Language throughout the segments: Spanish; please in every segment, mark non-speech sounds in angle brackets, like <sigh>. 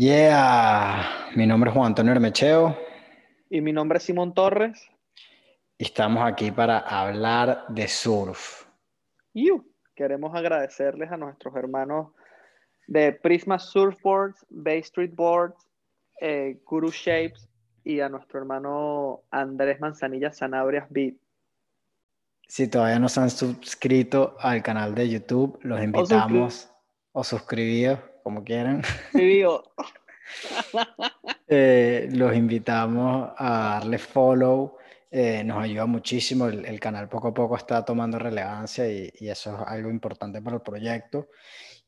Yeah, mi nombre es Juan Antonio Hermecheo Y mi nombre es Simón Torres. y estamos aquí para hablar de surf. Y queremos agradecerles a nuestros hermanos de Prisma Surfboards, Bay Street Boards, eh, Guru Shapes y a nuestro hermano Andrés Manzanilla Sanabrias Beat. Si todavía no se han suscrito al canal de YouTube, los invitamos o suscribidos, como quieran. Digo, <laughs> Eh, los invitamos a darle follow. eh, nos ayuda muchísimo. El, el canal poco a poco está tomando relevancia y, y eso es algo importante para el proyecto.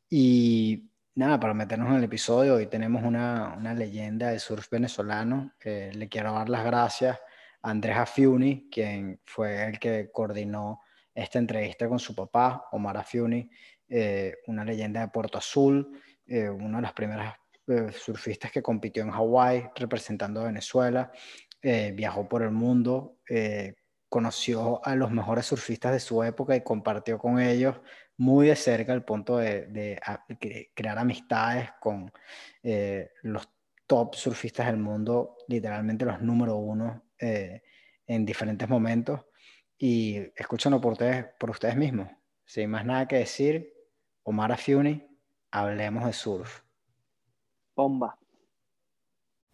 Y nada, para meternos en el episodio, hoy tenemos una, una leyenda del surf venezolano. Eh, le quiero dar las gracias a Andrés Afiuni, quien fue el que coordinó esta entrevista con su papá, Omar Afiuni, eh, una leyenda de Puerto Azul, eh, una de las primeras eh, surfistas que compitió en Hawái representando a Venezuela, eh, viajó por el mundo, eh, conoció a los mejores surfistas de su época y compartió con ellos muy de cerca al punto de, crear amistades con los top surfistas del mundo, literalmente los número uno en diferentes momentos. Y escúchenlo por ustedes, por ustedes mismos. Sin más nada que decir, Omar Afiuni, hablemos de surf. bomba.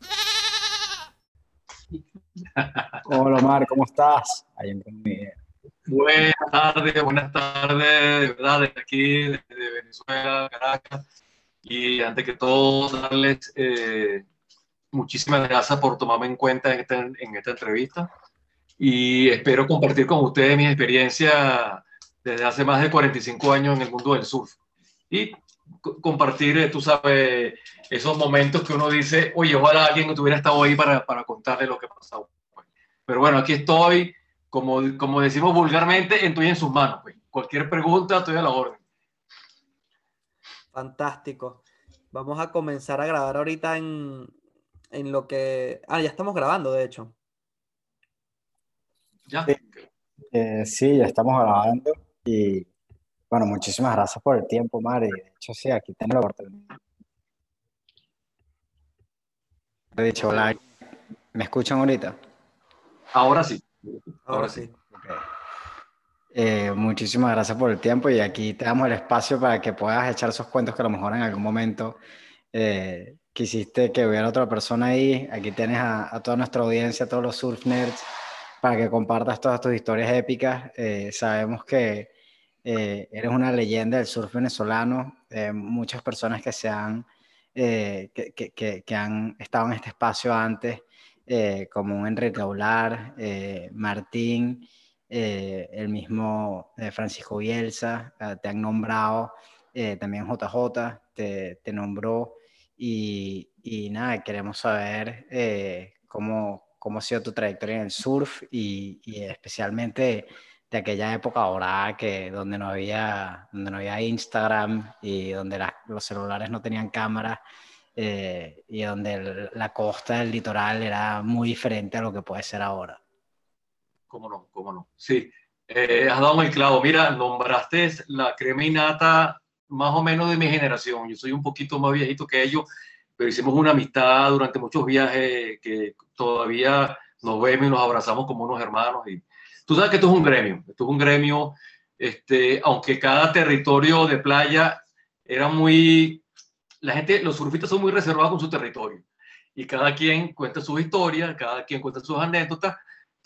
<laughs> Hola Omar, ¿cómo estás? Buenas tardes, buenas tardes, de verdad, desde aquí, desde Venezuela, Caracas. Y antes que todo, darles eh, muchísimas gracias por tomarme en cuenta en esta, en esta entrevista. Y espero compartir con ustedes mi experiencia desde hace más de 45 años en el mundo del surf. Y compartir, eh, tú sabes, esos momentos que uno dice, oye, ojalá alguien hubiera estado ahí para, para contarle lo que pasó. Pero bueno, aquí estoy como, como decimos vulgarmente, estoy en sus manos. pues. Cualquier pregunta, estoy a la orden. Fantástico. Vamos a comenzar a grabar ahorita en, en lo que... Ah, ya estamos grabando, de hecho. ¿Ya? Sí. Eh, sí, ya estamos grabando y bueno, muchísimas gracias por el tiempo, Omar. Sí, aquí tengo la oportunidad. He dicho, hola, ¿me escuchan ahorita? Ahora sí. Ahora, Ahora sí. sí. Eh, muchísimas gracias por el tiempo y aquí te damos el espacio para que puedas echar esos cuentos que a lo mejor en algún momento eh, quisiste que hubiera otra persona ahí. Aquí tienes a, a toda nuestra audiencia, a todos los surf nerds, para que compartas todas tus historias épicas. Eh, sabemos que eh, eres una leyenda del surf venezolano. Eh, muchas personas que se han, eh, que, que- han estado en este espacio antes, eh, como Enrique Aular, Martín el mismo Francisco Bielsa, te han nombrado, también JJ te, te nombró y, y nada, queremos saber cómo, cómo ha sido tu trayectoria en el surf y, y especialmente de aquella época ahora que donde no había, donde no había Instagram y donde la- los celulares no tenían cámara eh, y donde el- la costa del litoral era muy diferente a lo que puede ser ahora. ¿Cómo no? ¿Cómo no? Sí. Eh, has dado el clavo. Mira, nombraste la crema innata más o menos de mi generación. Yo soy un poquito más viejito que ellos, pero hicimos una amistad durante muchos viajes que todavía nos vemos y nos abrazamos como unos hermanos. Y tú sabes que esto es un gremio. Esto es un gremio, este, aunque cada territorio de playa era muy... La gente, los surfistas son muy reservados con su territorio. Y cada quien cuenta sus historias, cada quien cuenta sus anécdotas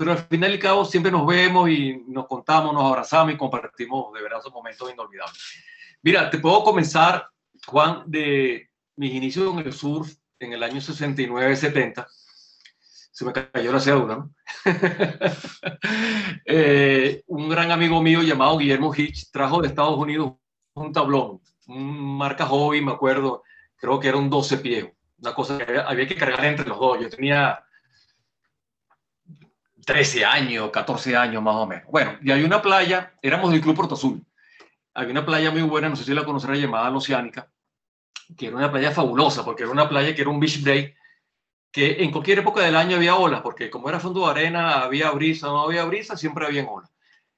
pero al final y al cabo siempre nos vemos y nos contamos, nos abrazamos y compartimos de verdad esos momentos inolvidables. Mira, te puedo comenzar, Juan, de mis inicios en el surf en el año 69-70. Se me cayó la cédula, ¿no? <laughs> Eh, un gran amigo mío llamado Guillermo Hitch trajo de Estados Unidos un tablón, un marca hobby, me acuerdo, creo que era un 12 pies, una cosa que había, había que cargar entre los dos. Yo tenía 13 años, 14 años más o menos. Bueno, y hay una playa, éramos del Club Puerto Azul. Había una playa muy buena, no sé si la conocerá, llamada La Oceánica, que era una playa fabulosa, porque era una playa que era un beach break, que en cualquier época del año había olas, porque como era fondo de arena, había brisa, no había brisa, siempre había olas.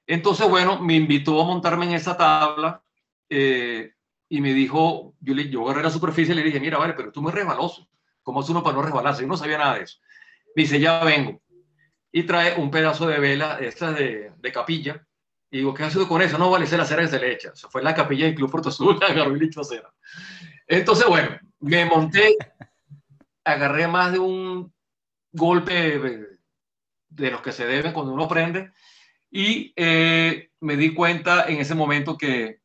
Entonces, bueno, me invitó a montarme en esa tabla eh, y me dijo, yo, le, yo agarré la superficie y le dije, mira, vale, pero tú muy resbaloso. ¿Cómo es uno para no resbalarse? Yo no sabía nada de eso. Me dice, ya vengo. Y trae un pedazo de vela, esta de, de capilla. Y digo, ¿qué haces con eso? No, vale, es la cera que se le echa. Se fue en la capilla del Club Puerto Azul, <laughs> agarró y le echó cera. Entonces, bueno, me monté, agarré más de un golpe de los que se deben cuando uno aprende y eh, me di cuenta en ese momento que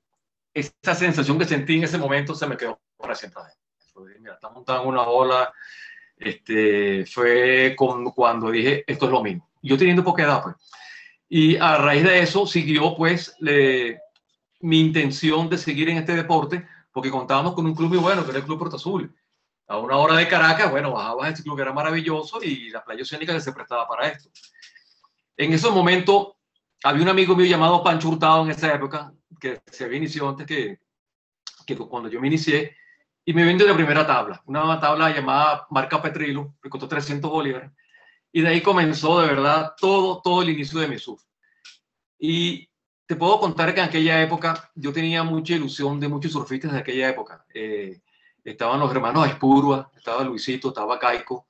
esa sensación que sentí en ese momento se me quedó para siempre. Mira, está montando una ola. Este, fue con, cuando dije, esto es lo mismo. Yo teniendo poca edad, pues. Y a raíz de eso siguió, pues, mi intención de seguir en este deporte, porque contábamos con un club muy bueno, que era el Club Puerto Azul. A una hora de Caracas, bueno, bajabas este club que era maravilloso y la playa oceánica que se prestaba para esto. En ese momento había un amigo mío llamado Pancho Hurtado en esa época, que se había iniciado antes que, que cuando yo me inicié, y me vendió la primera tabla, una tabla llamada Marca Petrilo, que costó 300 bolívares, y de ahí comenzó de verdad todo, todo el inicio de mi surf. Y te puedo contar que en aquella época yo tenía mucha ilusión de muchos surfistas de aquella época. Eh, estaban los hermanos Espurua, estaba Luisito, estaba Caico,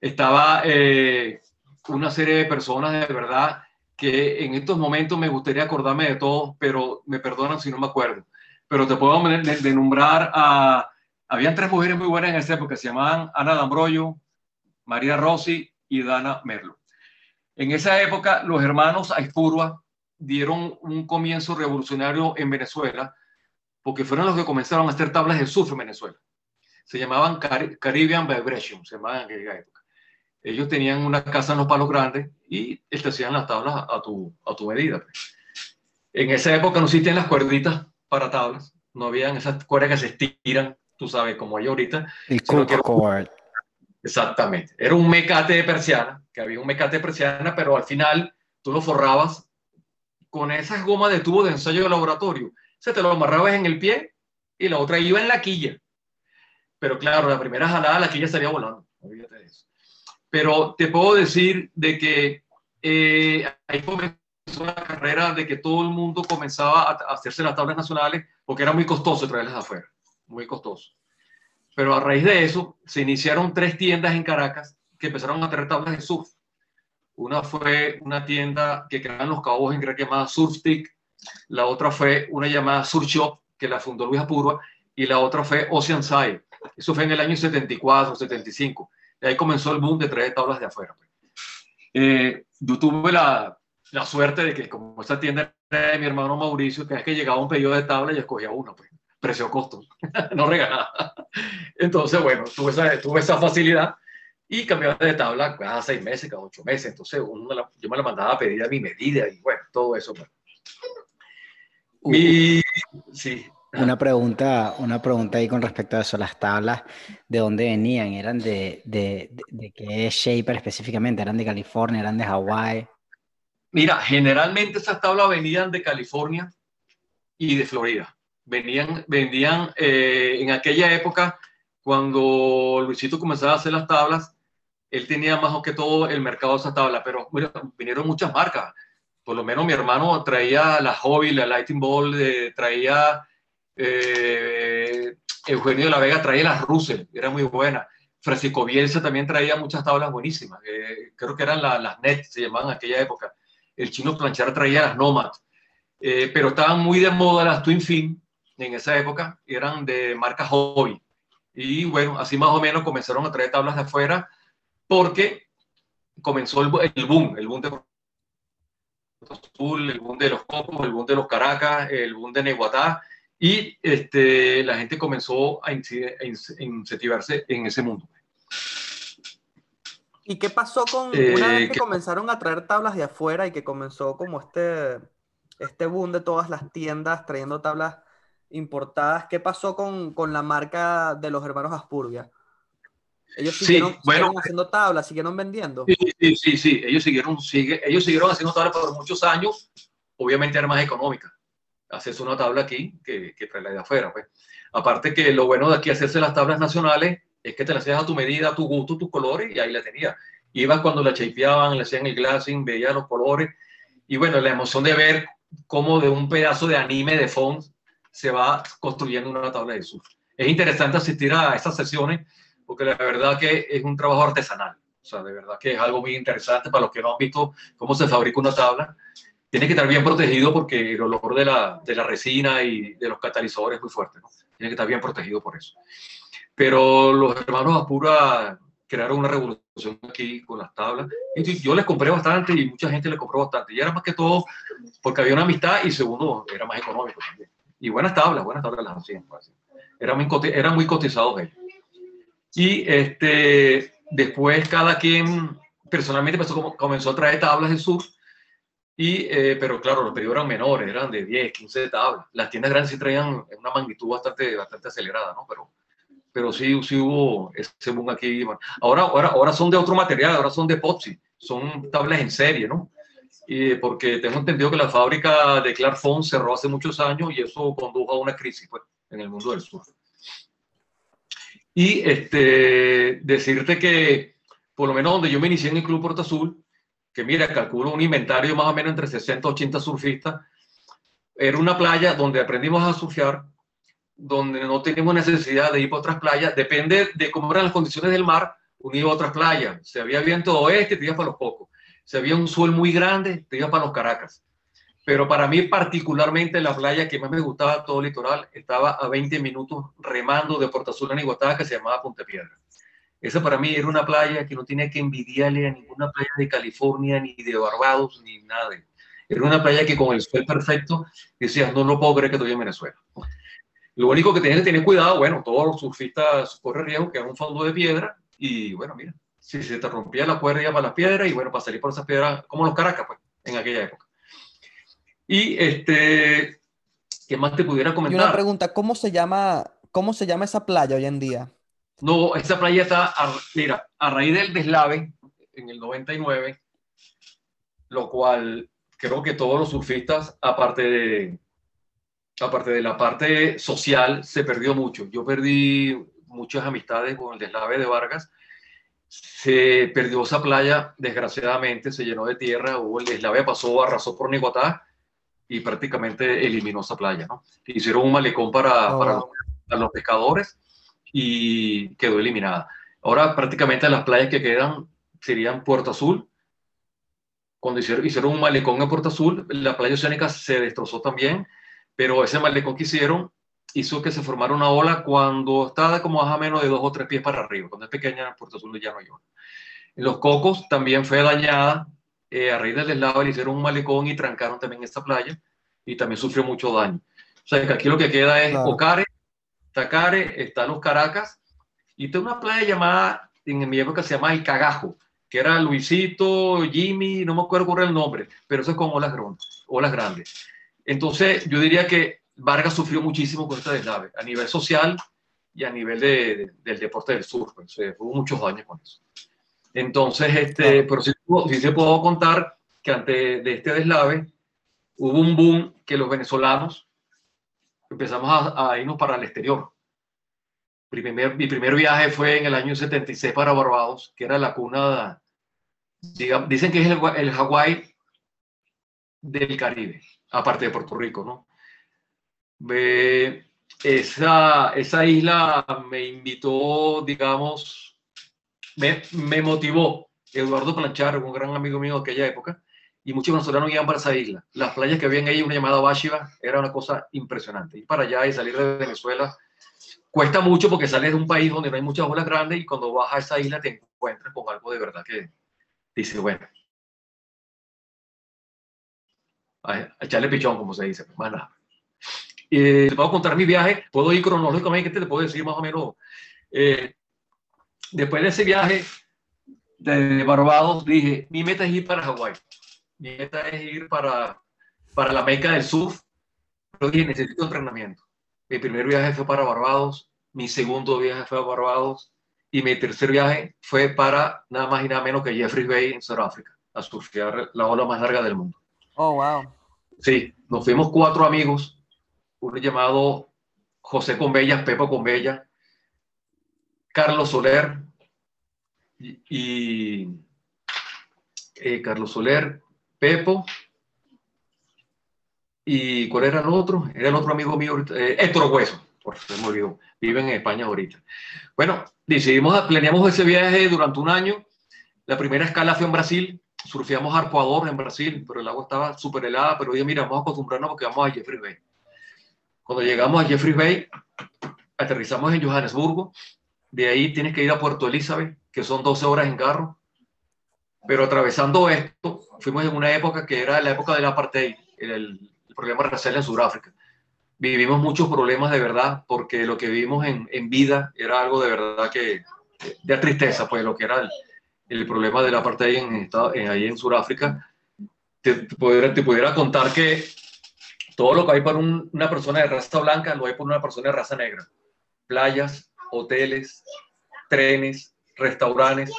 estaba eh, una serie de personas de verdad que en estos momentos me gustaría acordarme de todos, pero me perdonan si no me acuerdo. Pero te puedo nombrar a... Habían tres mujeres muy buenas en esa época, se llamaban Ana D'Ambroyo, María Rossi y Dana Merlo. En esa época, los hermanos Aispurua dieron un comienzo revolucionario en Venezuela, porque fueron los que comenzaron a hacer tablas de surf en Venezuela. Se llamaban Caribbean Vibration, se llamaban en aquella época ellos tenían una casa en los palos grandes y te hacían las tablas a tu, a tu medida. Pues. En esa época no existían las cuerditas para tablas, no habían esas cuerdas que se estiran, tú sabes, como hay ahorita. El cord. Exactamente. Era un mecate de persiana, que había un mecate de persiana, pero al final tú lo forrabas con esas gomas de tubo de ensayo de laboratorio. se te lo amarrabas en el pie y la otra iba en la quilla. Pero claro, la primera jalada la quilla salía volando. Olvídate de eso pero te puedo decir de que eh, ahí comenzó la carrera de que todo el mundo comenzaba a hacerse las tablas nacionales porque era muy costoso traerlas afuera, muy costoso. Pero a raíz de eso se iniciaron tres tiendas en Caracas que empezaron a traer tablas de surf. Una fue una tienda que creaban los cabos en Grecia llamada Surfstick, la otra fue una llamada Surf Shop que la fundó Luis Apurua y la otra fue Oceanside. Eso fue en el año 74, 75 y ahí comenzó el boom de traer tablas de afuera. Pues. Eh, yo tuve la, la, suerte de que como esta tienda era de mi hermano Mauricio, que es que llegaba un pedido de tabla y escogía uno, pues, precio-costo, <laughs> no regalaba. Entonces, bueno, tuve esa, tuve esa facilidad y cambiaba de tabla cada seis meses, cada ocho meses. Entonces, uno yo me la mandaba a pedir a mi medida y bueno, todo eso. Pues. Y, sí, una pregunta, una pregunta ahí con respecto a eso, las tablas, ¿de dónde venían? ¿Eran de, de, qué shaper específicamente? ¿Eran de California? ¿Eran de Hawái? Mira, generalmente esas tablas venían de California y de Florida. Venían, vendían eh, en aquella época, cuando Luisito comenzaba a hacer las tablas, él tenía más que todo el mercado de esas tablas, pero vinieron muchas marcas. Por lo menos mi hermano traía la Hobby, la Lighting Ball, eh, traía eh, Eugenio de la Vega traía las Russell, era muy buena. Francisco Bielsa también traía muchas tablas buenísimas, creo que eran las NET, se llamaban en aquella época. El chino Planchar traía las Nomad, eh, pero estaban muy de moda las Twin Fin en esa época, eran de marca Hobby. Y bueno, así más o menos comenzaron a traer tablas de afuera porque comenzó el, boom, el boom de el boom de los Cocos, el boom de los Caracas, el boom de Neguatá, y este, la gente comenzó a incentivarse en ese mundo. ¿Y qué pasó con una vez eh, que comenzaron a traer tablas de afuera y que comenzó como este, este boom de todas las tiendas trayendo tablas importadas? ¿Qué pasó con, con la marca de los hermanos Aspurbia? Ellos siguieron, haciendo tablas, siguieron vendiendo. Sí, sí, sí, sí. Ellos siguieron, sigue, ellos siguieron haciendo tablas por muchos años, obviamente era más económica haces una tabla aquí que, que traerla de afuera. Pues. Aparte que lo bueno de aquí hacerse las tablas nacionales es que te las hacías a tu medida, a tu gusto, tus colores, y ahí la tenías. Ibas cuando la chapeaban, le hacían el glassing, veías los colores, y bueno, la emoción de ver cómo de un pedazo de anime de fondo se va construyendo una tabla de surf. Es interesante asistir a esas sesiones porque la verdad que es un trabajo artesanal. O sea, de verdad que es algo muy interesante para los que no han visto cómo se fabrica una tabla. Tiene que estar bien protegido porque el olor de la, de la resina y de los catalizadores es muy fuerte. ¿no? Tiene que estar bien protegido por eso. Pero los hermanos Apura crearon una revolución aquí con las tablas. Y yo les compré bastante y mucha gente les compró bastante. Y era más que todo porque había una amistad y segundo, era más económico también. Y buenas tablas, buenas tablas las hacían. Pues, eran muy, eran muy cotizados ellos. Y este, después cada quien personalmente comenzó a traer tablas del sur. Y, eh, pero claro, los pedidos eran menores, eran de 10, 15 tablas. Las tiendas grandes sí traían una magnitud bastante, bastante acelerada, ¿no? Pero, pero sí, sí hubo ese boom aquí. Ahora, ahora, ahora son de otro material, ahora son de epoxi, son tablas en serie, ¿no? Y porque tengo entendido que la fábrica de Clarfond cerró hace muchos años y eso condujo a una crisis pues, en el mundo del sur. Y este, decirte que, por lo menos donde yo me inicié en el Club Puerto Azul, que mira, calculo un inventario más o menos entre 60 y 80 surfistas, era una playa donde aprendimos a surfear, donde no teníamos necesidad de ir para otras playas, depende de cómo eran las condiciones del mar, unido a otras playas. Si había viento oeste, te ibas para los pocos. Si había un sol muy grande, te ibas para los Caracas. Pero para mí particularmente la playa que más me gustaba todo el litoral estaba a 20 minutos remando de Puerto Azul a Iguatá, que se llamaba Punta Piedra. Esa para mí era una playa que no tenía que envidiarle a ninguna playa de California, ni de Barbados, ni nada. Era una playa que con el sol perfecto decías, no lo puedo creer que estoy en Venezuela. Lo único que tienes que tener cuidado, bueno, todos los surfistas corren riesgo que es un fondo de piedra y bueno, mira, si se te rompía la cuerda ya para las piedras y bueno, para salir por esas piedras, como los Caracas, pues, en aquella época. Y este, ¿qué más te pudiera comentar? Y una pregunta, ¿cómo se llama, cómo se llama esa playa hoy en día? No, esa playa está, mira, a raíz del deslave en el 99, lo cual creo que todos los surfistas, aparte de, aparte de la parte social, se perdió mucho. Yo perdí muchas amistades con el deslave de Vargas. Se perdió esa playa, desgraciadamente, se llenó de tierra, hubo el deslave, pasó, arrasó por Niguatá y prácticamente eliminó esa playa. ¿no? Hicieron un malecón para, oh. para, los, pescadores y quedó eliminada. Ahora prácticamente las playas que quedan serían Puerto Azul. Cuando hicieron, hicieron un malecón en Puerto Azul, la playa oceánica se destrozó también, pero ese malecón que hicieron hizo que se formara una ola cuando estaba como más o menos de dos o tres pies para arriba. Cuando es pequeña, Puerto Azul ya no. En los Cocos también fue dañada eh, a raíz del deslave le hicieron un malecón y trancaron también esta playa y también sufrió mucho daño. O sea, que aquí lo que queda es Ocare, Tacare, está los Caracas y está una playa llamada, en mi época se llamaba El Cagajo, que era Luisito, Jimmy, no me acuerdo cuál era el nombre, pero eso es con olas, grandes, olas grandes. Entonces, yo diría que Vargas sufrió muchísimo con este deslave, a nivel social y a nivel de, del deporte del sur. Pues, hubo muchos daños con eso. Entonces, este, pero sí, se puedo contar que antes de este deslave hubo un boom que los venezolanos empezamos a, irnos para el exterior. Mi primer, mi primer, viaje fue en el año 76 para Barbados, que era la cuna, dicen que es el, el Hawái del Caribe, aparte de Puerto Rico, ¿no? esa, esa isla me invitó, digamos, me, motivó Eduardo Planchar, un gran amigo mío de aquella época, y muchos venezolanos iban para esa isla. Las playas que habían ahí, una llamada Bashiva, era una cosa impresionante. Ir para allá y salir de Venezuela cuesta mucho porque sales de un país donde no hay muchas olas grandes y cuando vas a esa isla te encuentras con algo de verdad que dices, bueno, a, echarle pichón, como se dice, más nada. Eh, te puedo contar mi viaje, puedo ir cronológicamente, te puedo decir más o menos eh, después de ese viaje de Barbados, dije, mi meta es ir para Hawái. Mi meta es ir para, para la Meca del surf. Pero dije, necesito entrenamiento. Mi primer viaje fue para Barbados, mi segundo viaje fue a Barbados y mi tercer viaje fue para nada más y nada menos que Jeffrey Bay en Sudáfrica, a surfear la ola más larga del mundo. Oh, wow. Sí, nos fuimos cuatro amigos, uno llamado José Conbella, Pepo Conbella, Carlos Soler y, eh, Carlos Soler, Pepo ¿Y cuál era el otro? Era el otro amigo mío, eh, Héctor Hueso, por se me olvidó. Vive en España ahorita. Bueno, decidimos, planeamos ese viaje durante un año. La primera escala fue en Brasil. Surfeamos Arpoador en Brasil, pero el agua estaba súper helada. Pero dije, mira, vamos a acostumbrarnos porque vamos a Jeffrey Bay. Cuando llegamos a Jeffrey Bay, aterrizamos en Johannesburgo. De ahí tienes que ir a Puerto Elizabeth, que son 12 horas en carro. Pero atravesando esto, fuimos en una época que era la época del apartheid, el, problema racial en Sudáfrica. Vivimos muchos problemas de verdad, porque lo que vivimos en, en vida era algo de verdad que, de tristeza, pues lo que era el, el problema del apartheid en, en, ahí en Sudáfrica. Te, te, pudiera, te pudiera contar que todo lo que hay para un, una persona de raza blanca lo hay para una persona de raza negra. Playas, hoteles, trenes, restaurantes.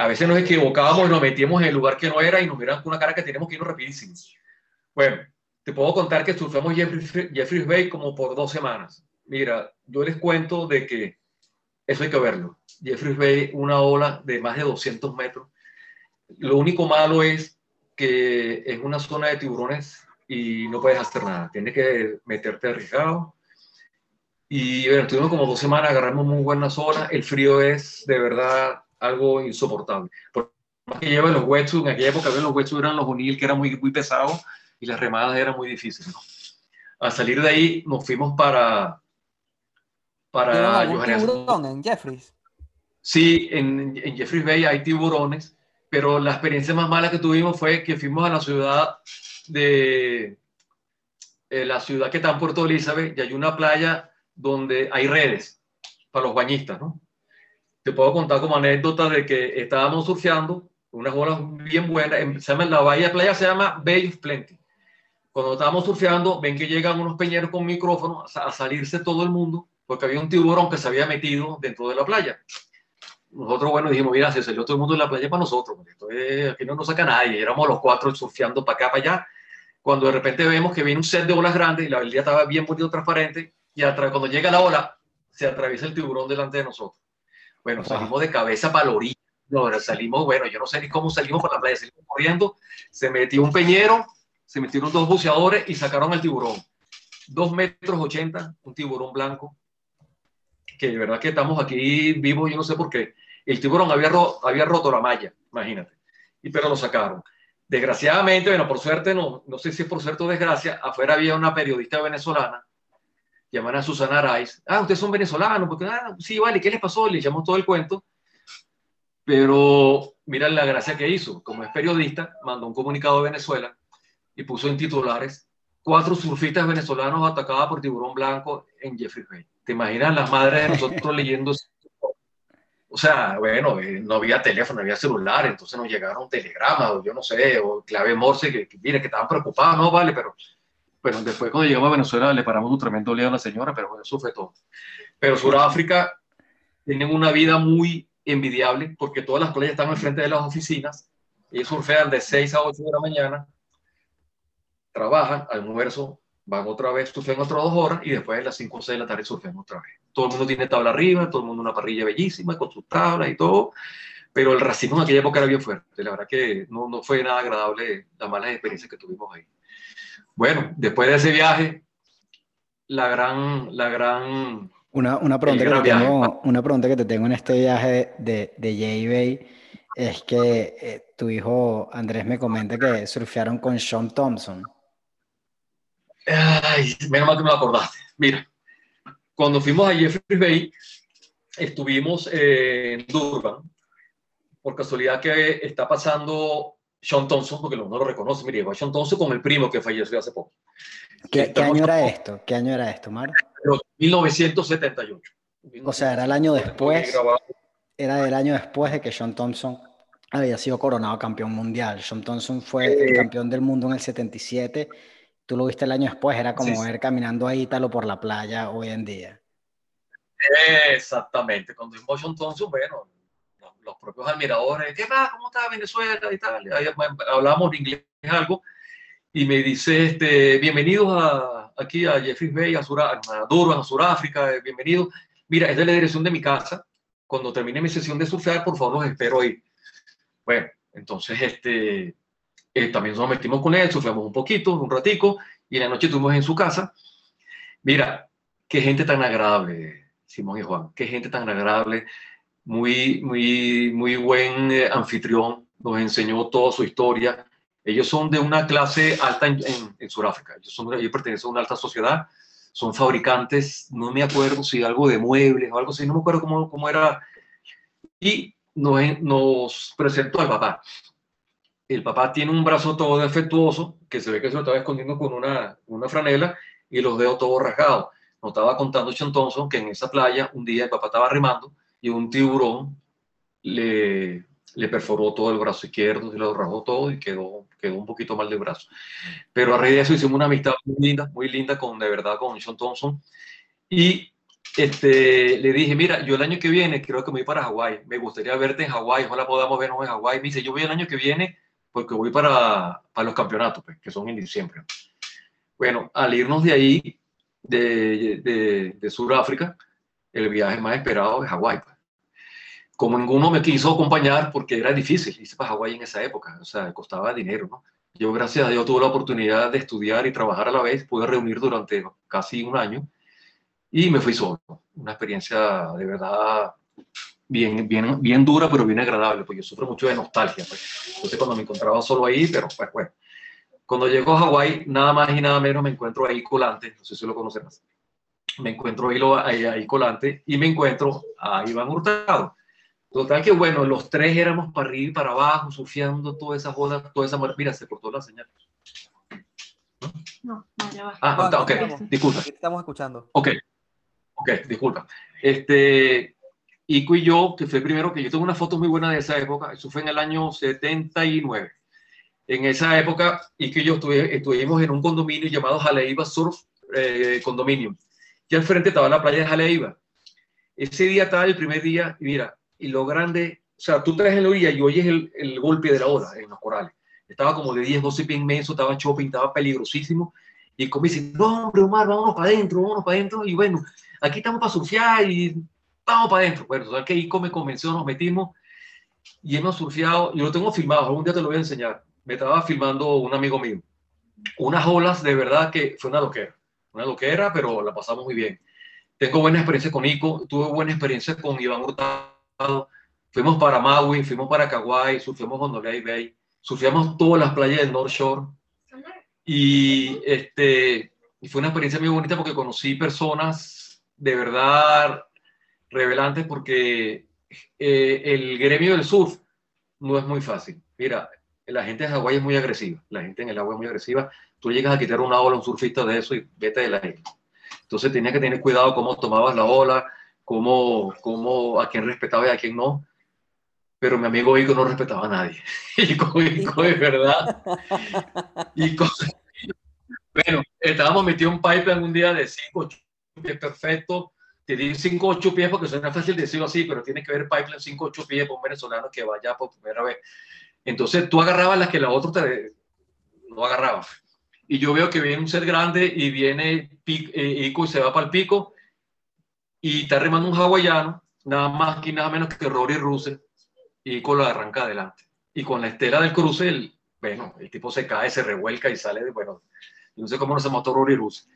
A veces nos equivocábamos y nos metíamos en el lugar que no era y nos miraban con una cara que tenemos que irnos rapidísimo. Bueno, te puedo contar que surfamos Jeffrey, Jeffrey Bay como por dos semanas. Mira, yo les cuento de que eso hay que verlo. Jeffrey Bay, una ola de más de 200 metros. Lo único malo es que es una zona de tiburones y no puedes hacer nada. Tienes que meterte arriesgado. Y bueno, estuvimos como dos semanas, agarramos muy buenas olas. El frío es de verdad algo insoportable. Por más que llevan los wetsuits, en aquella época los wetsuits eran los unil que eran muy, muy pesados y las remadas eran muy difíciles. ¿no? Al salir de ahí nos fuimos para para tiburón en Jeffries? Sí, en, en Jeffries Bay hay tiburones, pero la experiencia más mala que tuvimos fue que fuimos a la ciudad de eh, la ciudad que está en Puerto Elizabeth y hay una playa donde hay redes para los bañistas, ¿no? Te puedo contar como anécdota de que estábamos surfeando, unas olas bien buenas, se llama, la bahía playa se llama Bay of Plenty cuando estábamos surfeando, ven que llegan unos peñeros con micrófonos a, salirse todo el mundo, porque había un tiburón que se había metido dentro de la playa. Nosotros, bueno, dijimos, mira, se salió todo el mundo de la playa para nosotros, esto aquí no nos saca nadie, éramos los cuatro surfeando para acá, para allá, cuando de repente vemos que viene un set de olas grandes y la día estaba bien bonito, transparente, y cuando llega la ola, se atraviesa el tiburón delante de nosotros. Bueno, salimos de cabeza para la orilla, no, salimos, bueno, yo no sé ni cómo salimos por la playa, salimos corriendo, se metió un peñero, se metieron dos buceadores y sacaron al tiburón. Dos metros ochenta, un tiburón blanco, que de verdad que estamos aquí vivos, yo no sé por qué. El tiburón había, había roto la malla, imagínate, y pero lo sacaron. Desgraciadamente, bueno, por suerte, no, no sé si es por suerte o desgracia, afuera había una periodista venezolana, llamada Susana Araiz. Ah, ustedes son venezolanos, porque, ah, sí, vale, ¿qué les pasó? Le llamó todo el cuento. Pero mira la gracia que hizo. Como es periodista, mandó un comunicado de Venezuela y puso en titulares cuatro surfistas venezolanos atacados por tiburón blanco en Jeffrey Bay. ¿Te imaginas las madres de nosotros <laughs> leyendo? O sea, bueno, eh, no había teléfono, no había celular, entonces nos llegaron telegramas, o yo no sé, o clave Morse, que, que mire, que estaban preocupados, no, vale, pero bueno, después cuando llegamos a Venezuela le paramos un tremendo lío a la señora, pero bueno, eso fue todo. Pero Sudáfrica tienen una vida muy envidiable porque todas las playas están enfrente de las oficinas, y surfean de 6 a 8 de la mañana, trabajan, almuerzo, van otra vez, surfean otras dos horas y después a las 5 o 6 de la tarde surfean otra vez. Todo el mundo tiene tabla arriba, todo el mundo una parrilla bellísima con sus tablas y todo, pero el racismo en aquella época era bien fuerte. La verdad que no, no fue nada agradable las malas experiencias que tuvimos ahí. Bueno, después de ese viaje, la gran, la gran... Una, una, pregunta, que te tengo, una pregunta que te tengo en este viaje de, de J-Bay es que eh, tu hijo Andrés me comenta que surfearon con Sean Thompson. Ay, menos mal que me lo acordaste. Mira, cuando fuimos a Jeffrey Bay, estuvimos en Durban. Por casualidad que está pasando Sean Thompson, porque no lo reconoce, mire, va Sean Thompson con el primo que falleció hace poco. ¿Qué, año era esto? ¿Qué año era esto, Mar? 1978. O sea, era el año después. Era el año después de que Sean Thompson había sido coronado campeón mundial. Sean Thompson fue el campeón del mundo en el 77 tú lo viste el año después, era como ver caminando a Ítalo por la playa hoy en día. Exactamente, cuando vimos John Thompson, bueno, los, propios admiradores, ¿qué va? ¿Cómo está Venezuela? Y tal, hablábamos inglés algo, y me dice, este, bienvenidos a, aquí a Jeffrey Bay, a, a Durban, a Sudáfrica, eh, bienvenidos. Mira, esta es la dirección de mi casa, cuando termine mi sesión de surfear, por favor, los espero ahí. Bueno, entonces, este, eh, también nos metimos con él, sufrimos un poquito, un ratico, y en la noche estuvimos en su casa. Mira, qué gente tan agradable, Simón y Juan, qué gente tan agradable, muy, muy, muy buen eh, anfitrión, nos enseñó toda su historia. Ellos son de una clase alta en, en, Sudáfrica, ellos, son, ellos pertenecen a una alta sociedad, son fabricantes, no me acuerdo si algo de muebles o algo así, no me acuerdo cómo, cómo era. Y nos, nos presentó al papá. El papá tiene un brazo todo defectuoso, que se ve que se lo estaba escondiendo con una, una franela y los dedos todos rasgados. Nos estaba contando Sean Thompson que en esa playa un día el papá estaba remando y un tiburón le, le perforó todo el brazo izquierdo, se lo rajó todo y quedó, quedó un poquito mal de brazo. Pero a raíz de eso hicimos una amistad muy linda, muy linda con, de verdad, con Sean Thompson. Y este, le dije, mira, yo el año que viene creo que me voy para Hawái, me gustaría verte en Hawái, ojalá podamos vernos en Hawái. Me dice, yo voy el año que viene porque voy para, para los campeonatos, pues, que son en diciembre. Bueno, al irnos de ahí, de, de, de Sudáfrica, el viaje más esperado es Hawái. Como ninguno me quiso acompañar porque era difícil irse para Hawái en esa época, o sea, costaba dinero, ¿no? Yo, gracias a Dios, tuve la oportunidad de estudiar y trabajar a la vez, pude reunir durante casi un año y me fui solo. Una experiencia de verdad bien, bien, bien dura, pero bien agradable, porque yo sufro mucho de nostalgia. Pues. Entonces, cuando me encontraba solo ahí, pero pues bueno. Cuando llego a Hawái, nada más y nada menos me encuentro ahí Colante, no sé si lo conocen más. Me encuentro ahí, ahí, ahí Colante y me encuentro a Iván Hurtado. Total que bueno, los tres éramos para arriba y para abajo, surfeando toda esa joda, toda esa... Mira, se cortó la señal. No, no, ya va. Ah, ok, disculpa. Estamos escuchando. Ok, ok, disculpa. Este, Ico y yo, que fue el primero que yo tengo una foto muy buena de esa época, eso fue en el año 79. En esa época, Ico y yo estuvimos en un condominio llamado Jaleiva Surf eh, Condominio. Y al frente estaba la playa de Jaleiva. Ese día estaba el primer día, y mira, y lo grande, o sea, tú traes en la orilla y oyes el, el golpe de la ola en los corales. Estaba como de 10, 12 pies inmenso, estaba shopping, estaba peligrosísimo. Y como dice, no, hombre, Omar, vámonos para adentro, vámonos para adentro. Y bueno, aquí estamos para surfear y vamos para adentro. Bueno, total que Ico me convenció, nos metimos y hemos surfeado, yo lo tengo filmado, algún día te lo voy a enseñar. Me estaba filmando un amigo mío. Unas olas de verdad que fue una loquera, una loquera, pero la pasamos muy bien. Tengo buena experiencia con Ico, tuve buena experiencia con Iván Hurtado. Fuimos para Maui, fuimos para Kauai, surfeamos Honolulu Bay, surfeamos todas las playas del North Shore. Y, este, fue una experiencia muy bonita porque conocí personas de verdad revelantes porque eh, el gremio del surf no es muy fácil. Mira, la gente de Hawái es muy agresiva, la gente en el agua es muy agresiva. Tú llegas a quitar una ola a un surfista de eso y vete de la isla. Entonces tenías que tener cuidado cómo tomabas la ola, cómo, cómo, a quién respetaba y a quién no. Pero mi amigo Ico no respetaba a nadie. <laughs> Ico, Ico de verdad. Ico, bueno, estábamos metidos en pipeline un día de 5, que perfecto te di 5 8 pies porque suena fácil decirlo así, pero tiene que ver pipeline 5 8 pies por un venezolano que vaya por primera vez. Entonces tú agarrabas las que la otra te no agarraba. Y yo veo que viene un ser grande y viene eh, Ico y se va para el pico y está remando un hawaiano, nada más que nada menos que Rory Russell, y Ico lo arranca adelante. Y con la estela del cruce, el, bueno, el tipo se cae, se revuelca y sale de, bueno, no sé cómo no se mató Rory Russell.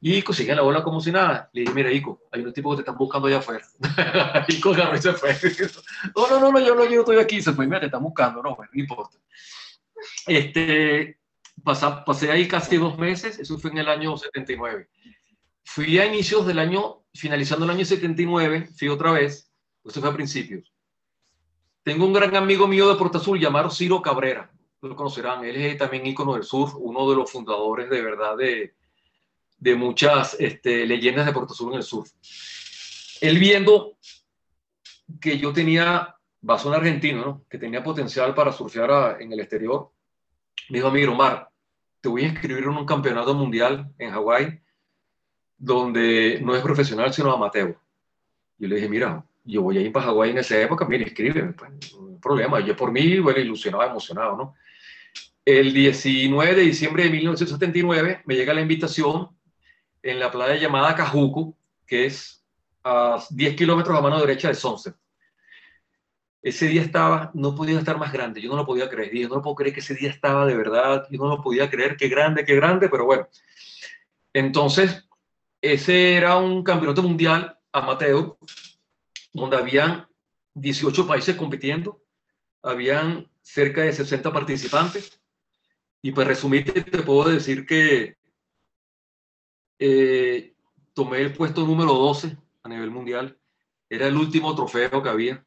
Y Ico sigue la bola como si nada. Le dije, mira, Ico, hay unos tipos que te están buscando allá afuera. <laughs> Ico agarró y se fue. no, no, no, no, yo no, yo estoy aquí. Se fue, mira, te están buscando. No, bueno, no importa. Este, pasé ahí casi dos meses. Eso fue en el año 79. Fui a inicios del año, finalizando el año 79, fui otra vez. Eso fue a principios. Tengo un gran amigo mío de Porta Azul llamado Ciro Cabrera. Lo conocerán. Él es también ícono del sur, uno de los fundadores de verdad de, de muchas este, leyendas de Puerto Sur en el sur. Él viendo que yo tenía, basón argentino, ¿no? que tenía potencial para surfear en el exterior, me dijo, amigo Omar, te voy a inscribir en un campeonato mundial en Hawái, donde no es profesional, sino amateur. Yo le dije, mira, yo voy a ir para Hawái en esa época, mira, escríbeme, pues, no hay problema. Yo por mí, bueno, ilusionado, emocionado, ¿no? El 19 de diciembre de 1979 me llega la invitación en la playa llamada Cajuco, que es a 10 kilómetros a mano derecha de Sunset. ese día estaba, no podía estar más grande, yo no lo podía creer, yo no puedo creer que ese día estaba de verdad, yo no lo podía creer, qué grande, qué grande, pero bueno. Entonces, ese era un campeonato mundial amateur, donde habían 18 países compitiendo, habían cerca de 60 participantes, y pues resumirte, te puedo decir que eh, tomé el puesto número 12 a nivel mundial, era el último trofeo que había,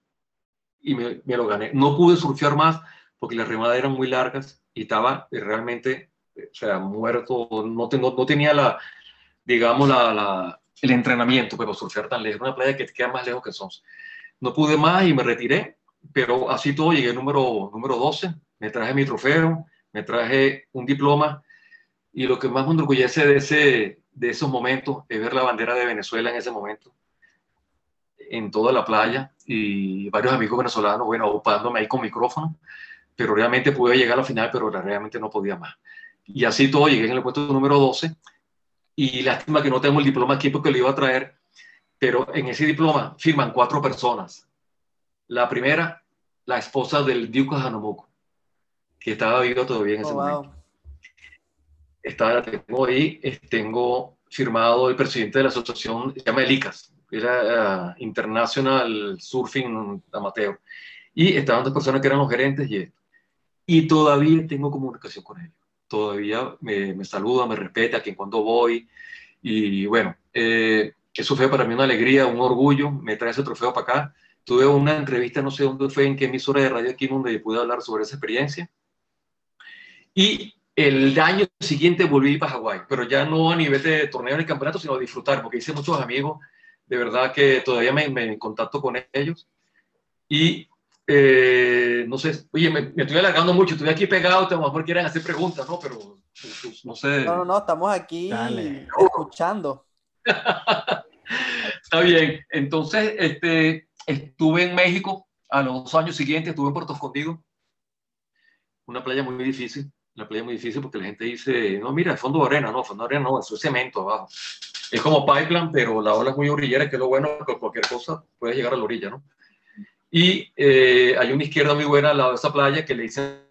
y me, lo gané. No pude surfear más porque las remadas eran muy largas y estaba realmente, o sea, muerto, no, no tenía la, digamos, la, el entrenamiento para surfear tan lejos. Una playa que queda más lejos que Sons. No pude más y me retiré, pero así todo llegué número, número 12, me traje mi trofeo, me traje un diploma y lo que más me enorgullece de, ese, de esos momentos es ver la bandera de Venezuela en ese momento en toda la playa y varios amigos venezolanos, bueno, ocupándome ahí con micrófono, pero realmente pude llegar a la final, pero realmente no podía más. Y así todo, llegué en el puesto número 12 y lástima que no tengo el diploma aquí porque lo iba a traer, pero en ese diploma firman cuatro personas. La primera, la esposa del Duque de Hanamuco, que estaba vivo todavía en ese oh, momento. Estaba, la tengo ahí, tengo firmado el presidente de la asociación, se llama Elicas, era uh, International Surfing Amateur. Y estaban dos personas que eran los gerentes y esto. Y todavía tengo comunicación con ellos. Todavía me, me saludan, me respetan, que cuando voy. Y bueno, eh, eso fue para mí una alegría, un orgullo. Me trae ese trofeo para acá. Tuve una entrevista, no sé dónde fue, en qué emisora de radio aquí, donde pude hablar sobre esa experiencia. Y el año siguiente volví para Hawái, pero ya no a nivel de torneo ni campeonato, sino a disfrutar, porque hice muchos amigos de verdad que todavía me, me contacto con ellos. Y eh, no sé, oye, me, estoy alargando mucho, estoy aquí pegado, a lo mejor quieren hacer preguntas, ¿no? Pero pues, no sé. No, no, no, estamos aquí escuchando. <laughs> Está bien. Entonces, este, estuve en México a los años siguientes, estuve en Puerto Escondido, una playa muy difícil, una playa muy difícil porque la gente dice, no, mira, fondo de arena, no, fondo de arena no, eso es cemento abajo es como pipeline, pero la ola es muy orillera, que es lo bueno, que cualquier cosa puede llegar a la orilla, ¿no? Y eh, hay una izquierda muy buena al lado de esa playa que le dice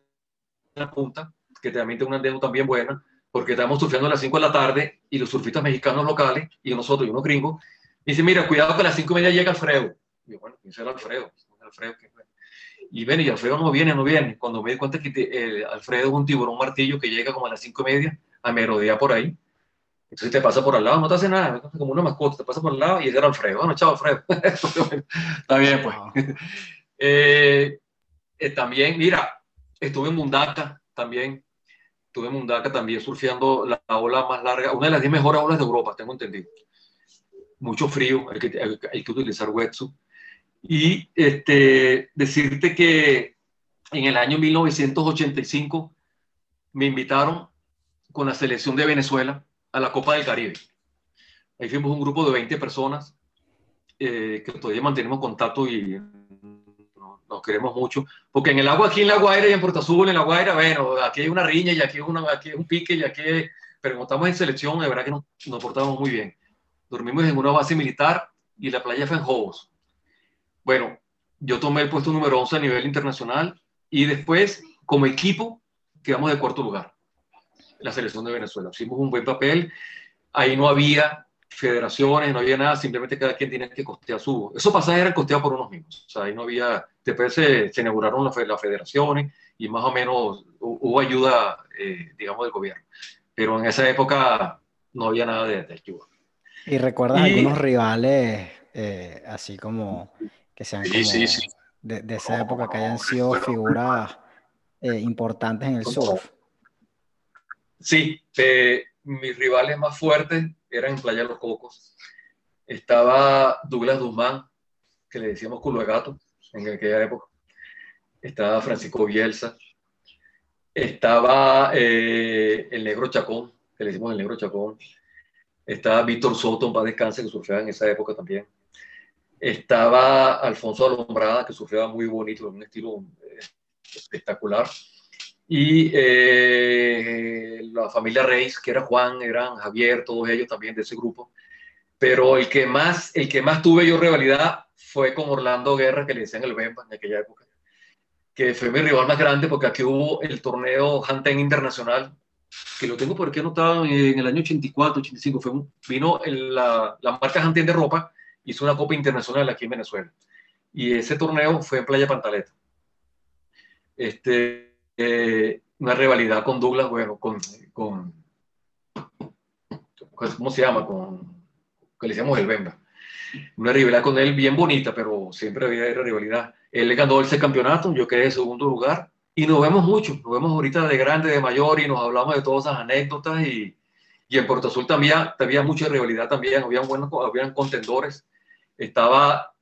la punta, que también tiene una andén también buena, porque estamos surfeando a las 5 de la tarde y los surfistas mexicanos locales y nosotros y unos gringos dicen, mira, cuidado que a las 5 y media llega Alfredo. Y yo, bueno, ¿quién será Alfredo? Alfredo y ven, y Alfredo no viene, no viene. Cuando me di cuenta que eh, Alfredo es un tiburón martillo que llega como a las 5 y media a merodear por ahí, entonces te pasa por al lado, no te hace nada, como una mascota, te pasa por al lado y era Alfredo. Bueno, chao, Alfredo. <laughs> Está bien, pues. <laughs> Eh, eh, también, mira, estuve en Mundaka también. Estuve en Mundaka también surfeando la ola más larga, una de las 10 mejores olas de Europa, tengo entendido. Mucho frío, hay que, hay, que utilizar wetsuit. Y este, decirte que en el año 1985 me invitaron con la selección de Venezuela a la Copa del Caribe. Ahí fuimos un grupo de 20 personas eh, que todavía mantenemos contacto y nos queremos mucho. Porque en el agua aquí en La Guaira y en Puerto Azul, en La Guaira, bueno, aquí hay una riña y aquí, una, aquí un pique y aquí... Pero como estamos en selección, de verdad que nos, nos portamos muy bien. Dormimos en una base militar y la playa fue en Jobos. Bueno, yo tomé el puesto número 11 a nivel internacional y después, como equipo, quedamos de cuarto lugar la selección de Venezuela. Hicimos un buen papel, ahí no había federaciones, no había nada, simplemente cada quien tenía que costear su... Esos pasajes eran costeados por unos mismos, o sea, ahí no había... Después se, se inauguraron las, las, federaciones y más o menos hubo ayuda, eh, digamos, del gobierno. Pero en esa época no había nada de, ayuda. ¿Y recuerdas algunos rivales, eh, así como que sean como De, esa época, que hayan sido figuras eh, importantes en el surf? Sí, eh, mis rivales más fuertes eran en Playa Los Cocos. Estaba Douglas Dumán, que le decíamos culo de gato en aquella época. Estaba Francisco Bielsa. Estaba eh, el Negro Chacón, que le decimos el Negro Chacón. Estaba Víctor Soto, paz descanse, que surfeaba en esa época también. Estaba Alfonso Alombrada, que surfeaba muy bonito, en un estilo eh, espectacular y eh, la familia Reis, que era Juan, eran Javier, todos ellos también de ese grupo. Pero el que más, el que más tuve yo rivalidad fue con Orlando Guerra, que le decían el Bemba en aquella época, que fue mi rival más grande porque aquí hubo el torneo Hanten Internacional, que lo tengo por aquí anotado en el año 84, 85, fue vino la, la, marca Hanten de ropa, hizo una copa internacional aquí en Venezuela. Y ese torneo fue en Playa Pantaleta. Este, eh, una rivalidad con Douglas, bueno, con, con, ¿cómo se llama? Con, que le decíamos el Bemba una rivalidad con él bien bonita, pero siempre había rivalidad. Él le ganó ese campeonato, yo quedé en segundo lugar y nos vemos mucho, nos vemos ahorita de grande, de mayor y nos hablamos de todas esas anécdotas y, y en Puerto Azul también había mucha rivalidad también, había buenos, habían contendores. Estaba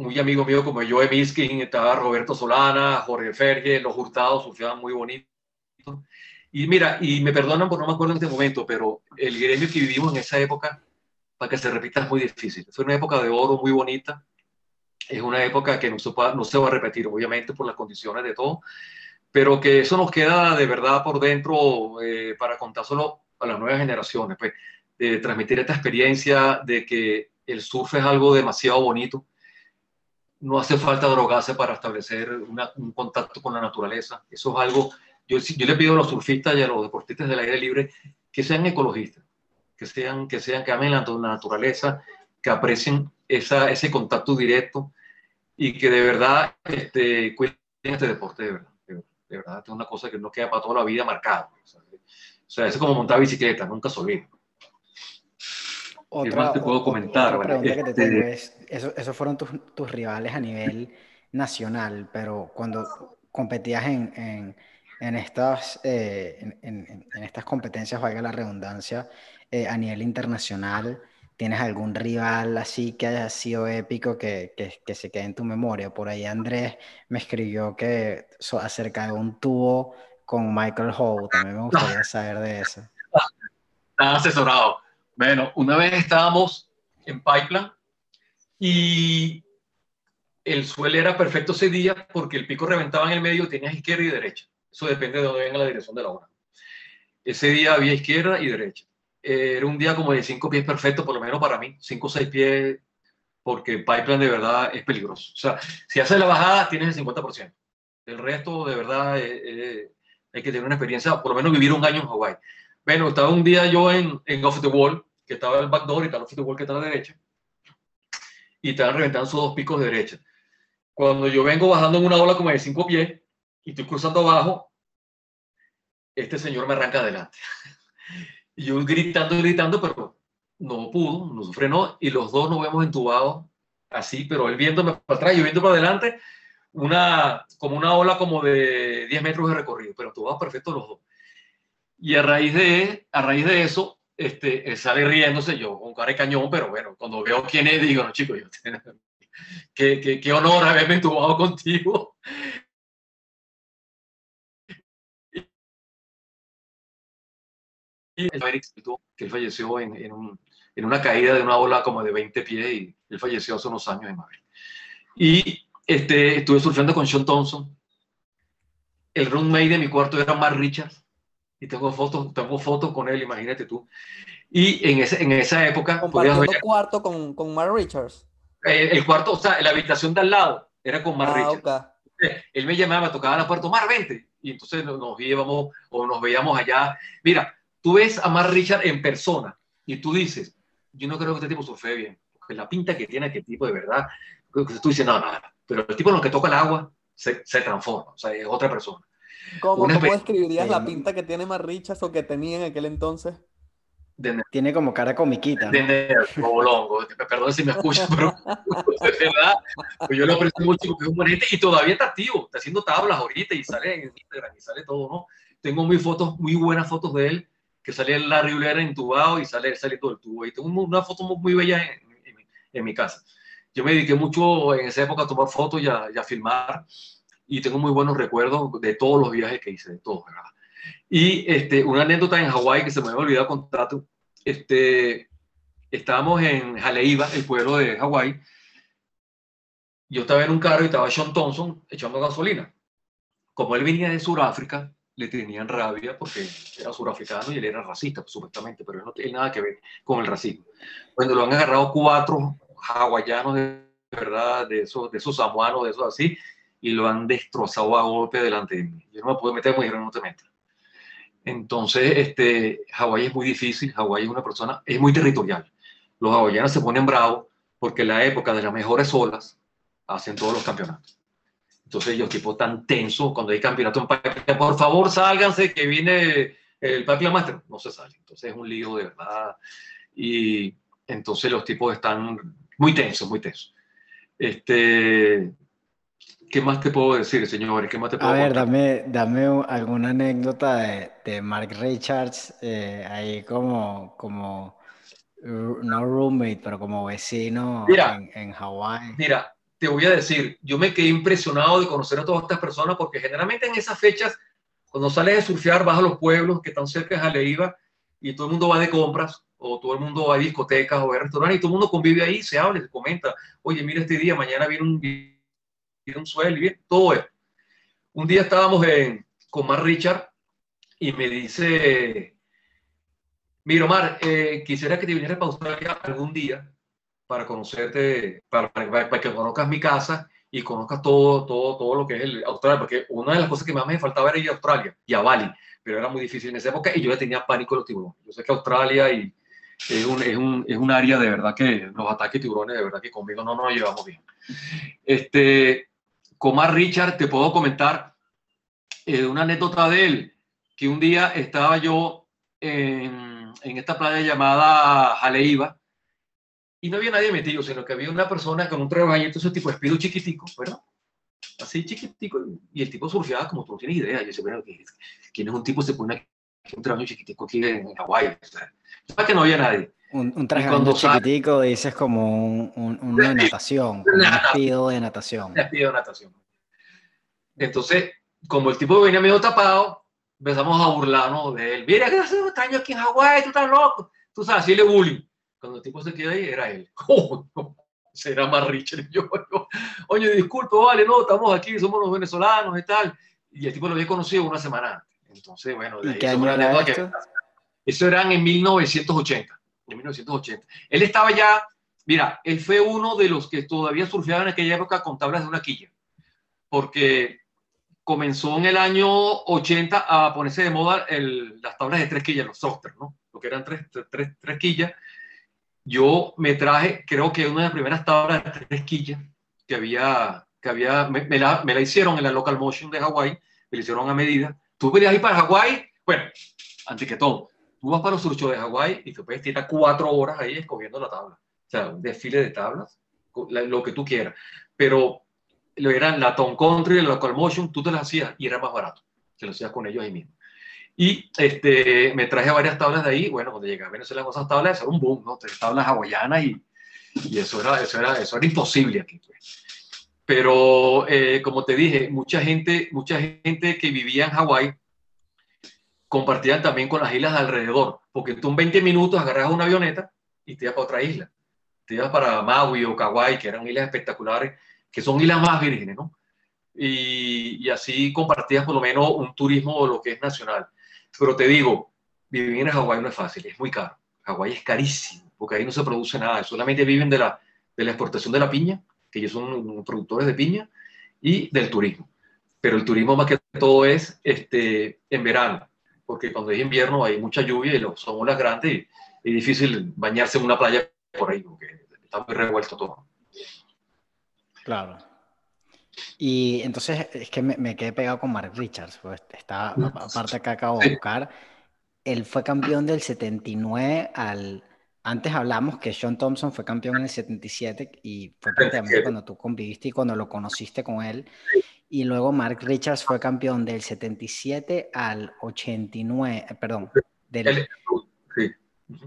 muy amigo mío como Joe Miskin, estaba Roberto Solana, Jorge Ferge, los Hurtados surfeaban muy bonito. Y mira, y me perdonan por no me acuerdo en este momento, pero el gremio que vivimos en esa época para que se repita es muy difícil. Fue una época de oro muy bonita. Es una época que no se, no se va a repetir, obviamente, por las condiciones de todo, pero que eso nos queda de verdad por dentro eh, para contárselo a las nuevas generaciones, pues, de transmitir esta experiencia de que el surf es algo demasiado bonito. No hace falta drogarse para establecer un contacto con la naturaleza. Eso es algo, yo, yo le pido a los surfistas y a los deportistas del aire libre que sean ecologistas que sean, que sean, que amen la, naturaleza, que aprecien esa, ese contacto directo y que de verdad este, cuiden este deporte, de verdad. De, verdad, es una cosa que no queda para toda la vida marcada. O sea, es como montar bicicleta, nunca se olvida. Otra, más te puedo comentar? Otra pregunta que te este, tengo es, esos fueron tus, tus, rivales a nivel nacional, pero cuando competías en, en, en estas, eh, en, en, estas competencias, valga la redundancia, eh, a nivel internacional? ¿Tienes algún rival así que haya sido épico que, que, se quede en tu memoria? Por ahí Andrés me escribió que acerca de un tubo con Michael Howe. También me <laughs> gustaría saber de eso. Está asesorado. Bueno, una vez estábamos en Pipeline y el suelo era perfecto ese día porque el pico reventaba en el medio, tenías izquierda y derecha. Eso depende de dónde venga la dirección de la hora. Ese día había izquierda y derecha. Eh, era un día como de cinco pies perfecto, por lo menos para mí, cinco o seis pies, porque Pipeline de verdad es peligroso. O sea, si haces la bajada, tienes el 50%. El resto, de verdad, eh, eh, hay que tener una experiencia, por lo menos vivir un año en Hawái. Bueno, estaba un día yo en, en Off the Wall, que estaba el backdoor y the Wall que está a la derecha, y estaban reventando esos dos picos de derecha. Cuando yo vengo bajando en una ola como de cinco pies y estoy cruzando abajo, este señor me arranca adelante. <laughs> Y yo gritando, gritando, pero no pudo, no frenó y los dos nos vemos entubados así, pero él viéndome para atrás yo viendo para adelante, una, como una ola como de 10 metros de recorrido, pero entubados perfectos los dos. Y a raíz de, a raíz de eso, este, sale riéndose, yo con cara de cañón, pero bueno, cuando veo quién es, digo, no, chicos, yo, qué, qué, qué honor haberme entubado contigo. que él falleció en, en, un, en, una caída de una ola como de 20 pies y él falleció hace unos años en Madrid. Y este, estuve surfeando con Sean Thompson. El roommate de mi cuarto era Mark Richards y tengo fotos, tengo fotos con él, imagínate tú. Y en, ese, en esa época... ¿Compartiendo ver, cuarto con, con Mark Richards? Eh, el cuarto, o sea, la habitación de al lado era con Mark ah, Richards. Él me llamaba, tocaba la puerta, Mar, vente. Y entonces nos, nos íbamos o nos veíamos allá. Mira, tú ves a Mark Richard en persona y tú dices, yo no creo que este tipo surfe bien, porque la pinta que tiene aquel tipo de verdad, tú dices, no, nada, pero el tipo en lo que toca el agua se, se transforma, o sea, es otra persona. ¿Cómo, ¿cómo describirías la pinta que tiene Mark Richards o que tenía en aquel entonces? Tiene como cara comiquita. De longo. Perdón si me escuchas, pero <laughs> <laughs> de verdad, pues yo lo aprecio mucho porque es un buen y todavía está activo, está haciendo tablas ahorita y sale en Instagram y sale todo, ¿no? Tengo muy fotos, muy buenas fotos de él que salía Larry Ulera entubado y sale, sale todo el tubo. Y tengo una foto muy bella en, en, mi casa. Yo me dediqué mucho en esa época a tomar fotos y a, a, filmar y tengo muy buenos recuerdos de todos los viajes que hice, de todos, ¿verdad? Y este, una anécdota en Hawái que se me había olvidado contar, este, estábamos en Jaleiva, el pueblo de Hawái, yo estaba en un carro y estaba Sean Thompson echando gasolina. Como él venía de Sudáfrica, le tenían rabia porque era surafricano y él era racista, supuestamente, pero no tiene nada que ver con el racismo. Cuando lo han agarrado cuatro hawaianos de ¿verdad? De esos, de esos samuanos, de esos así, y lo han destrozado a golpe delante de mí. Yo no me puedo meter, me dijeron, no te metas. Entonces, este, Hawái es muy difícil, Hawái es una persona, es muy territorial. Los hawaianos se ponen bravos porque en la época de las mejores olas hacen todos los campeonatos. Entonces ellos tipo tan tenso cuando hay campeonato en parque, por favor sálganse que viene el Parque La Master, no se sale. Entonces es un lío de verdad. Y entonces los tipos están muy tensos, muy tensos. Este, ¿Qué más te puedo decir, señores? ¿Qué más te puedo A ver, dame, dame alguna anécdota de, de Mark Richards, eh, ahí como, como, no roommate, pero como vecino en, en Hawái. Mira, te voy a decir, yo me quedé impresionado de conocer a todas estas personas porque generalmente en esas fechas, cuando sales de surfear, vas a los pueblos que están cerca de Jaleiva y todo el mundo va de compras o todo el mundo va a discotecas o a restaurantes y todo el mundo convive ahí, se habla, se comenta, oye, mira este día, mañana viene un un suelo y bien, todo eso. Un día estábamos en, con Mar Richard y me dice, mira Omar, eh, quisiera que te vinieras para Australia algún día para conocerte, para, para, que conozcas mi casa y conozcas todo, todo, todo lo que es el Australia, porque una de las cosas que más me faltaba era ir a Australia y a Bali, pero era muy difícil en esa época y yo ya tenía pánico a los tiburones. Yo sé que Australia y, es un, es, un, es un área de verdad que los ataques tiburones de verdad que conmigo no nos llevamos bien. Este, Comar Richard, te puedo comentar eh, una anécdota de él, que un día estaba yo en, en esta playa llamada Jaleiva y no había nadie metido, sino que había una persona con un trabajito, ese tipo de chiquitico, ¿verdad? Así chiquitico, y el tipo surfeaba como tú no tienes idea. Yo decía, bueno, ¿quién es un tipo se pone aquí un trabajo chiquitico aquí en Hawái? O sea, que no había nadie. Un, un traje chiquitico, dices como un, un, <laughs> una natación, un despido de natación. despido de natación. Entonces, como el tipo venía medio tapado, empezamos a burlarnos de él. Mira, que hace un años aquí en Hawái, tú estás loco. Tú sabes, así le bullying. Cuando el tipo se quedó ahí, era él. <laughs> Oh, no, será más Richard. Yo, yo, oye, disculpe, vale, no, estamos aquí, somos los venezolanos y tal. Y el tipo lo había conocido una semana antes. Entonces, bueno, de ¿Y qué año era esto? eso eran en 1980 en 1980. Él estaba ya, mira, él fue uno de los que todavía surfeaba en aquella época con tablas de una quilla, porque comenzó en el año 80 a ponerse de moda el, las tablas de tres quillas, los softers, ¿no? Lo que eran tres, tres, tres quillas. Yo me traje, creo que una de las primeras tablas de tres quillas que había, que había me, la, me la hicieron en la Local Motion de Hawái, me la hicieron a medida. Tú venías ir para Hawái, bueno, antes que todo, Tú vas para los surchos de Hawái y te puedes tirar cuatro horas ahí escogiendo la tabla. O sea, un desfile de tablas, lo que tú quieras. Pero lo eran la Tom Country, la Local Motion, tú te las hacías y era más barato. Se lo hacías con ellos ahí mismo. Y este, me traje varias tablas de ahí. Bueno, cuando llegué a Venezuela con esas tablas, eso era un boom, ¿no? Tablas hawaianas y, y eso, era, eso, era, eso era imposible aquí. Pues. Pero, eh, como te dije, mucha gente, mucha gente que vivía en Hawái compartían también con las islas alrededor, porque tú en 20 minutos agarras una avioneta y te ibas para otra isla. Te ibas para Maui o Kauai, que eran islas espectaculares, que son islas más vírgenes, ¿no? Y, y, así compartías por lo menos un turismo lo que es nacional. Pero te digo, vivir en Hawái no es fácil, es muy caro. Hawái es carísimo, porque ahí no se produce nada, solamente viven de la, de la exportación de la piña, que ellos son productores de piña, y del turismo. Pero el turismo más que todo es este, en verano porque cuando es invierno hay mucha lluvia y son olas grandes y es difícil bañarse en una playa por ahí, porque está muy revuelto todo. Claro. Y entonces es que me, quedé pegado con Mark Richards, pues está, aparte que acabo de buscar, él fue campeón del 79 al... Antes hablamos que Sean Thompson fue campeón en el 77 y fue prácticamente cuando tú conviviste y cuando lo conociste con él. Y luego Mark Richards fue campeón del 77 al 89, eh, perdón, del, sí.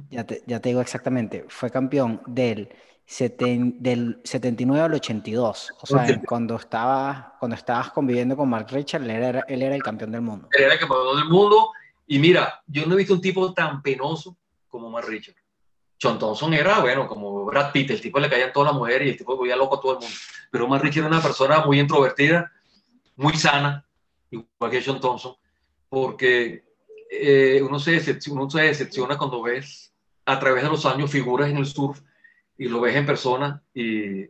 ya, te, ya, te, digo exactamente, fue campeón del, seten, del 79 al 82. O sea, cuando, estaba, cuando estabas conviviendo con Mark Richards, él era, él era el campeón del mundo. Él era el campeón del mundo. Y mira, yo no he visto un tipo tan penoso como Mark Richards. John Thompson era, bueno, como Brad Pitt, el tipo le caían todas las mujeres y el tipo volvía loco a todo el mundo. Pero Mark Richards era una persona muy introvertida muy sana, igual que John Thompson, porque eh, uno, se decepciona, uno se decepciona cuando ves a través de los años figuras en el surf y lo ves en persona y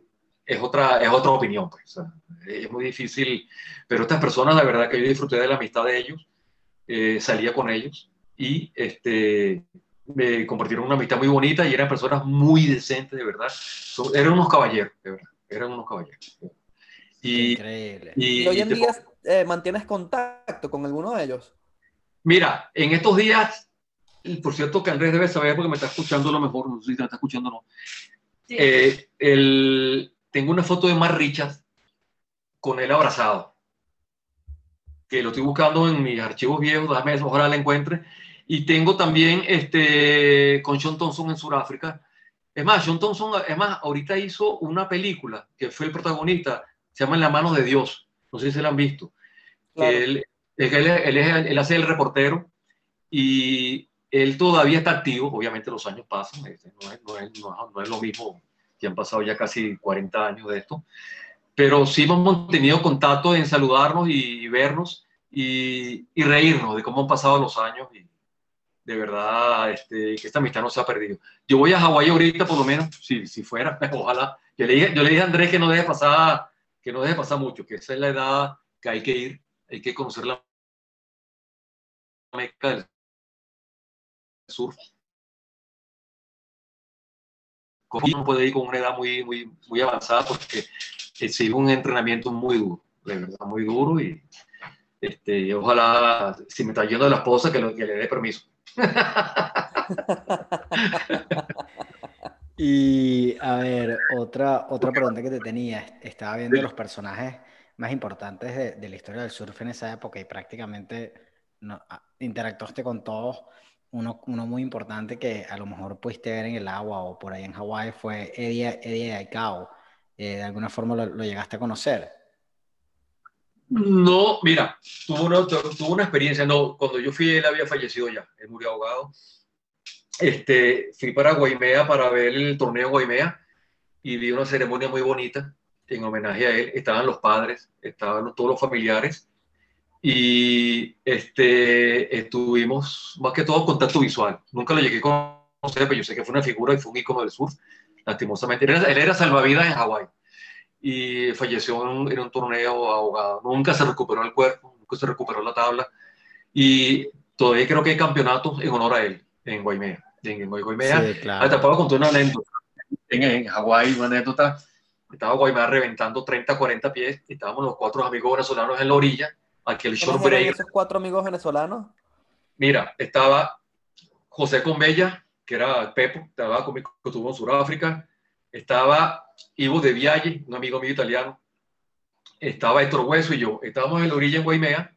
es otra, es otra opinión. Pues, es muy difícil, pero estas personas, la verdad que yo disfruté de la amistad de ellos, eh, salía con ellos y este, me compartieron una amistad muy bonita y eran personas muy decentes, de verdad. eran unos caballeros, de verdad, eran unos caballeros. Y, Increíble. Y, hoy en día eh, mantienes contacto con alguno de ellos? Mira, en estos días, por cierto que Andrés debe saber porque me está escuchando lo mejor, no sé si te está escuchando o no. Eh, el, tengo una foto de Mar Richards con él abrazado, que lo estoy buscando en mis archivos viejos, déjame ojalá la encuentre. Y tengo también este, con Sean Thompson en Sudáfrica. Es más, Sean Thompson, es más, ahorita hizo una película que fue el protagonista, se llama En la mano de Dios. No sé si se la han visto. Él, él, hace el reportero y él todavía está activo. Obviamente los años pasan, este, no es, no es, no es lo mismo que han pasado ya casi 40 años de esto. Pero sí hemos mantenido contacto en saludarnos y, vernos y, y, reírnos de cómo han pasado los años y de verdad este, que esta amistad no se ha perdido. Yo voy a Hawái ahorita por lo menos, si, si fuera, <laughs> ojalá. Yo le, dije, yo le dije a Andrés que no deje pasar que no deje pasar mucho, que esa es la edad que hay que ir, hay que conocer la meca del surf. Uno puede ir con una edad muy, muy, muy avanzada porque sigue un entrenamiento muy duro, de verdad, muy duro y este, ojalá, si me está yendo de la esposa, que le dé permiso. <laughs> Y a ver, otra, otra pregunta que te tenía. Estaba viendo los personajes más importantes de, la historia del surf en esa época y prácticamente no, ah, interactuaste con todos. Uno, uno muy importante que a lo mejor pudiste ver en el agua o por ahí en Hawái fue Eddie, Eddie Aikau. Eh, ¿De alguna forma lo, lo, llegaste a conocer? No, mira, tuvo una, tuvo una experiencia. No, cuando yo fui, él había fallecido ya. Él murió ahogado este, fui para Guaimea para ver el torneo Guaimea y vi una ceremonia muy bonita en homenaje a él. Estaban los padres, estaban todos los familiares y este, estuvimos más que todo contacto visual. Nunca lo llegué a conocer, pero yo sé que fue una figura y fue un ícono del sur, lastimosamente. Era, él era salvavidas en Hawái y falleció en un, en un, torneo ahogado. Nunca se recuperó el cuerpo, nunca se recuperó la tabla y todavía creo que hay campeonatos en honor a él en Guaymea. En Guaymea, sí, claro. te puedo contar una anécdota. En, en Hawái, una anécdota. Estaba Guaymea reventando 30, 40 pies. Y estábamos los cuatro amigos venezolanos en la orilla. Aquel short break. esos cuatro amigos venezolanos? Mira, estaba José Conbella, que era Pepo, estaba conmigo, que estuvo en Sudáfrica. Estaba Ivo de Vialle, un amigo mío italiano. Estaba Héctor Hueso y yo. Estábamos en la orilla en Guaymea.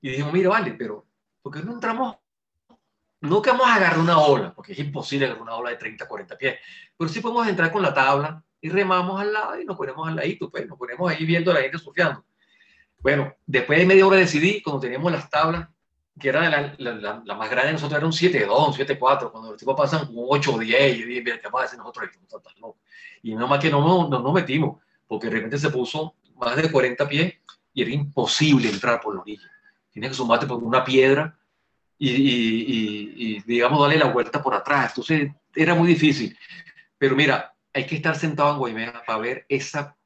Y dijimos, mira, vale, pero ¿por qué no entramos no que vamos a agarrar una ola, porque es imposible agarrar una ola de 30, 40 pies, pero sí podemos entrar con la tabla y remamos al lado y nos ponemos al ladito, pues nos ponemos ahí viendo a la gente surfeando. Bueno, después de media hora decidí, cuando teníamos las tablas, que era la, la, la, más grande de nosotros, era un 7-2, un 7-4, cuando los tipos pasan un 8-10, y dije, mira, ¿qué vamos a hacer nosotros? Y no más que no nos no, metimos, porque de repente se puso más de 40 pies y era imposible entrar por la orilla. Tienes que sumarte por una piedra y, y, digamos, darle la vuelta por atrás. Entonces, era muy difícil. Pero mira, hay que estar sentado en Guaymea para ver esa,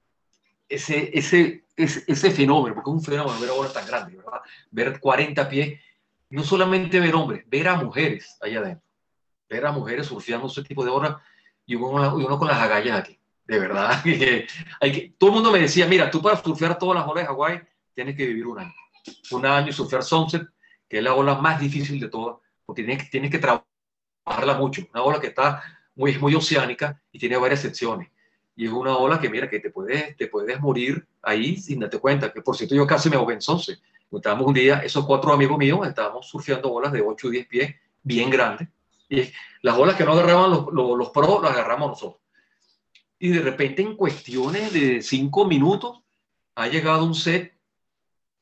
ese, ese, ese, fenómeno, porque es un fenómeno ver ahora tan grande, ¿verdad? Ver 40 pies, no solamente ver hombres, ver a mujeres allá adentro, ver a mujeres surfeando ese tipo de horas y uno, y uno con las agallas aquí. De verdad, <laughs> que, todo el mundo me decía, mira, tú para surfear todas las olas de Hawái tienes que vivir un año. Un año y surfear sunset que es la ola más difícil de todas, porque tienes, tienes que trabajarla mucho. Una ola que está muy, muy oceánica y tiene varias secciones. Y es una ola que, mira, que te puedes, te puedes morir ahí sin darte cuenta. Que por cierto, yo casi me ahogué en Sonce. Estábamos un día, esos cuatro amigos míos, estábamos surfeando olas de 8 o 10 pies, bien grandes. Y las olas que no agarraban los, los, los pros, las agarramos nosotros. Y de repente, en cuestiones de 5 minutos, ha llegado un set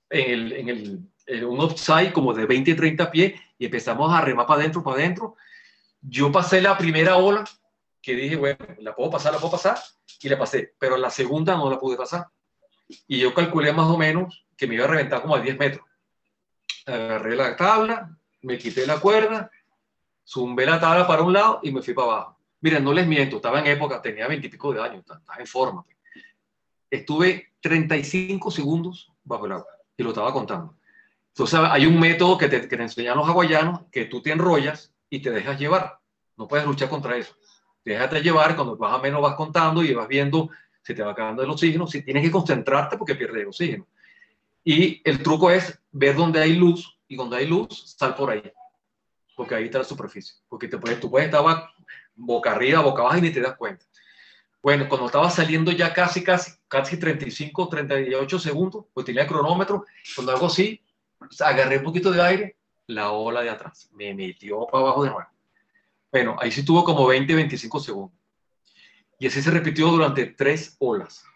en el, en el eh, un offside como de 20 y 30 pies y empezamos a remar para adentro, para adentro. Yo pasé la primera ola que dije, bueno, la puedo pasar, la puedo pasar, y la pasé, pero la segunda no la pude pasar. Y yo calculé más o menos que me iba a reventar como a 10 metros. Agarré la tabla, me quité la cuerda, zumbé la tabla para un lado y me fui para abajo. Miren, no les miento, estaba en época, tenía 20 y pico de años, estaba en forma. Pues. estuve 35 segundos bajo el agua y lo estaba contando. Entonces hay un método que te, que te enseñan los hawaianos que tú te enrollas y te dejas llevar. No puedes luchar contra eso. Déjate llevar, cuando vas a menos vas contando y vas viendo si te va acabando el oxígeno, si tienes que concentrarte porque pierdes el oxígeno. Y el truco es ver dónde hay luz y cuando hay luz, sal por ahí, porque ahí está la superficie, porque te puedes, tú puedes estar boca arriba, boca abajo y ni te das cuenta. Bueno, cuando estaba saliendo ya casi, casi, casi 35, 38 segundos, pues tenía el cronómetro, cuando hago así, agarré un poquito de aire, la ola de atrás me metió para abajo de nuevo. Bueno, ahí sí tuvo como 20, 25 segundos. Y así se repitió durante tres olas.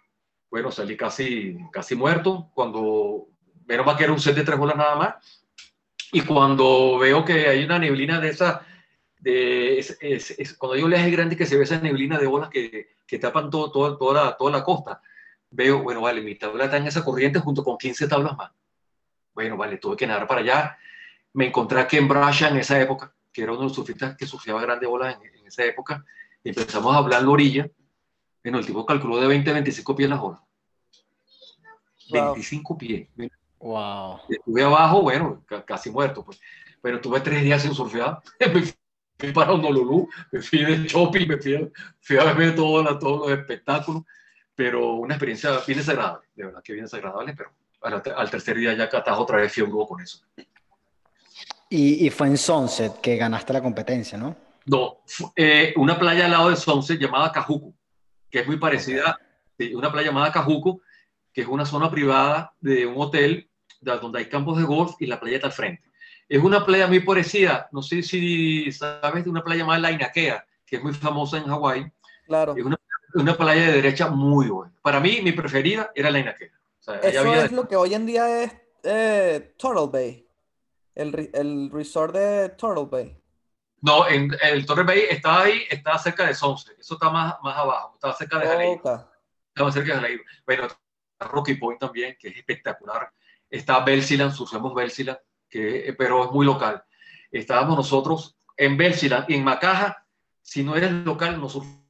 Bueno, salí casi, casi muerto. Cuando, menos mal que era un set de tres olas nada más. Y cuando veo que hay una neblina de esa, de, es, es, cuando hay oleaje grande que se ve esa neblina de olas que, que tapan todo, todo, toda, la, toda la costa, veo, bueno, vale, mi tabla está en esa corriente junto con 15 tablas más. Bueno, vale, tuve que nadar para allá. Me encontré aquí en Brasha en esa época, que era uno de los surfistas que surfeaba grandes olas en esa época y empezamos a hablar en la orilla. Bueno, el tipo calculó de 20 a 25 pies la hora. 25 pies. Wow. Estuve abajo, bueno, casi muerto. Pues. Bueno, tuve tres días sin surfear. <laughs> me fui para Honolulu, me fui de shopping, me fui a, fui a ver todo, todos los espectáculos. Pero una experiencia bien desagradable, de verdad que bien desagradable, pero al, al tercer día ya catajo otra vez fiebre con eso. Y, y, fue en Sunset que ganaste la competencia, ¿no? No, eh, una playa al lado de Sunset llamada Cajuco, que es muy parecida, okay. una playa llamada Cajuco, que es una zona privada de un hotel donde hay campos de golf y la playa está al frente. Es una playa muy parecida, no sé si sabes de una playa llamada La Inakea, que es muy famosa en Hawái. Claro. Es una, una, playa de derecha muy buena. Para mí, mi preferida era La Inakea. O sea, Eso había... es lo que hoy en día es eh, Turtle Bay, el, el resort de Turtle Bay. No, en el Torre Bay está ahí, está cerca de Sunset. Eso está más, más abajo, está cerca de. Okay. Está más cerca de Jaleo. Bueno, Rocky Point también, que es espectacular. Está Belsiland, surfemos Belsiland, que, pero es muy local. Estábamos nosotros en Belsiland y en Macaja. Si no eres local, no surfeas.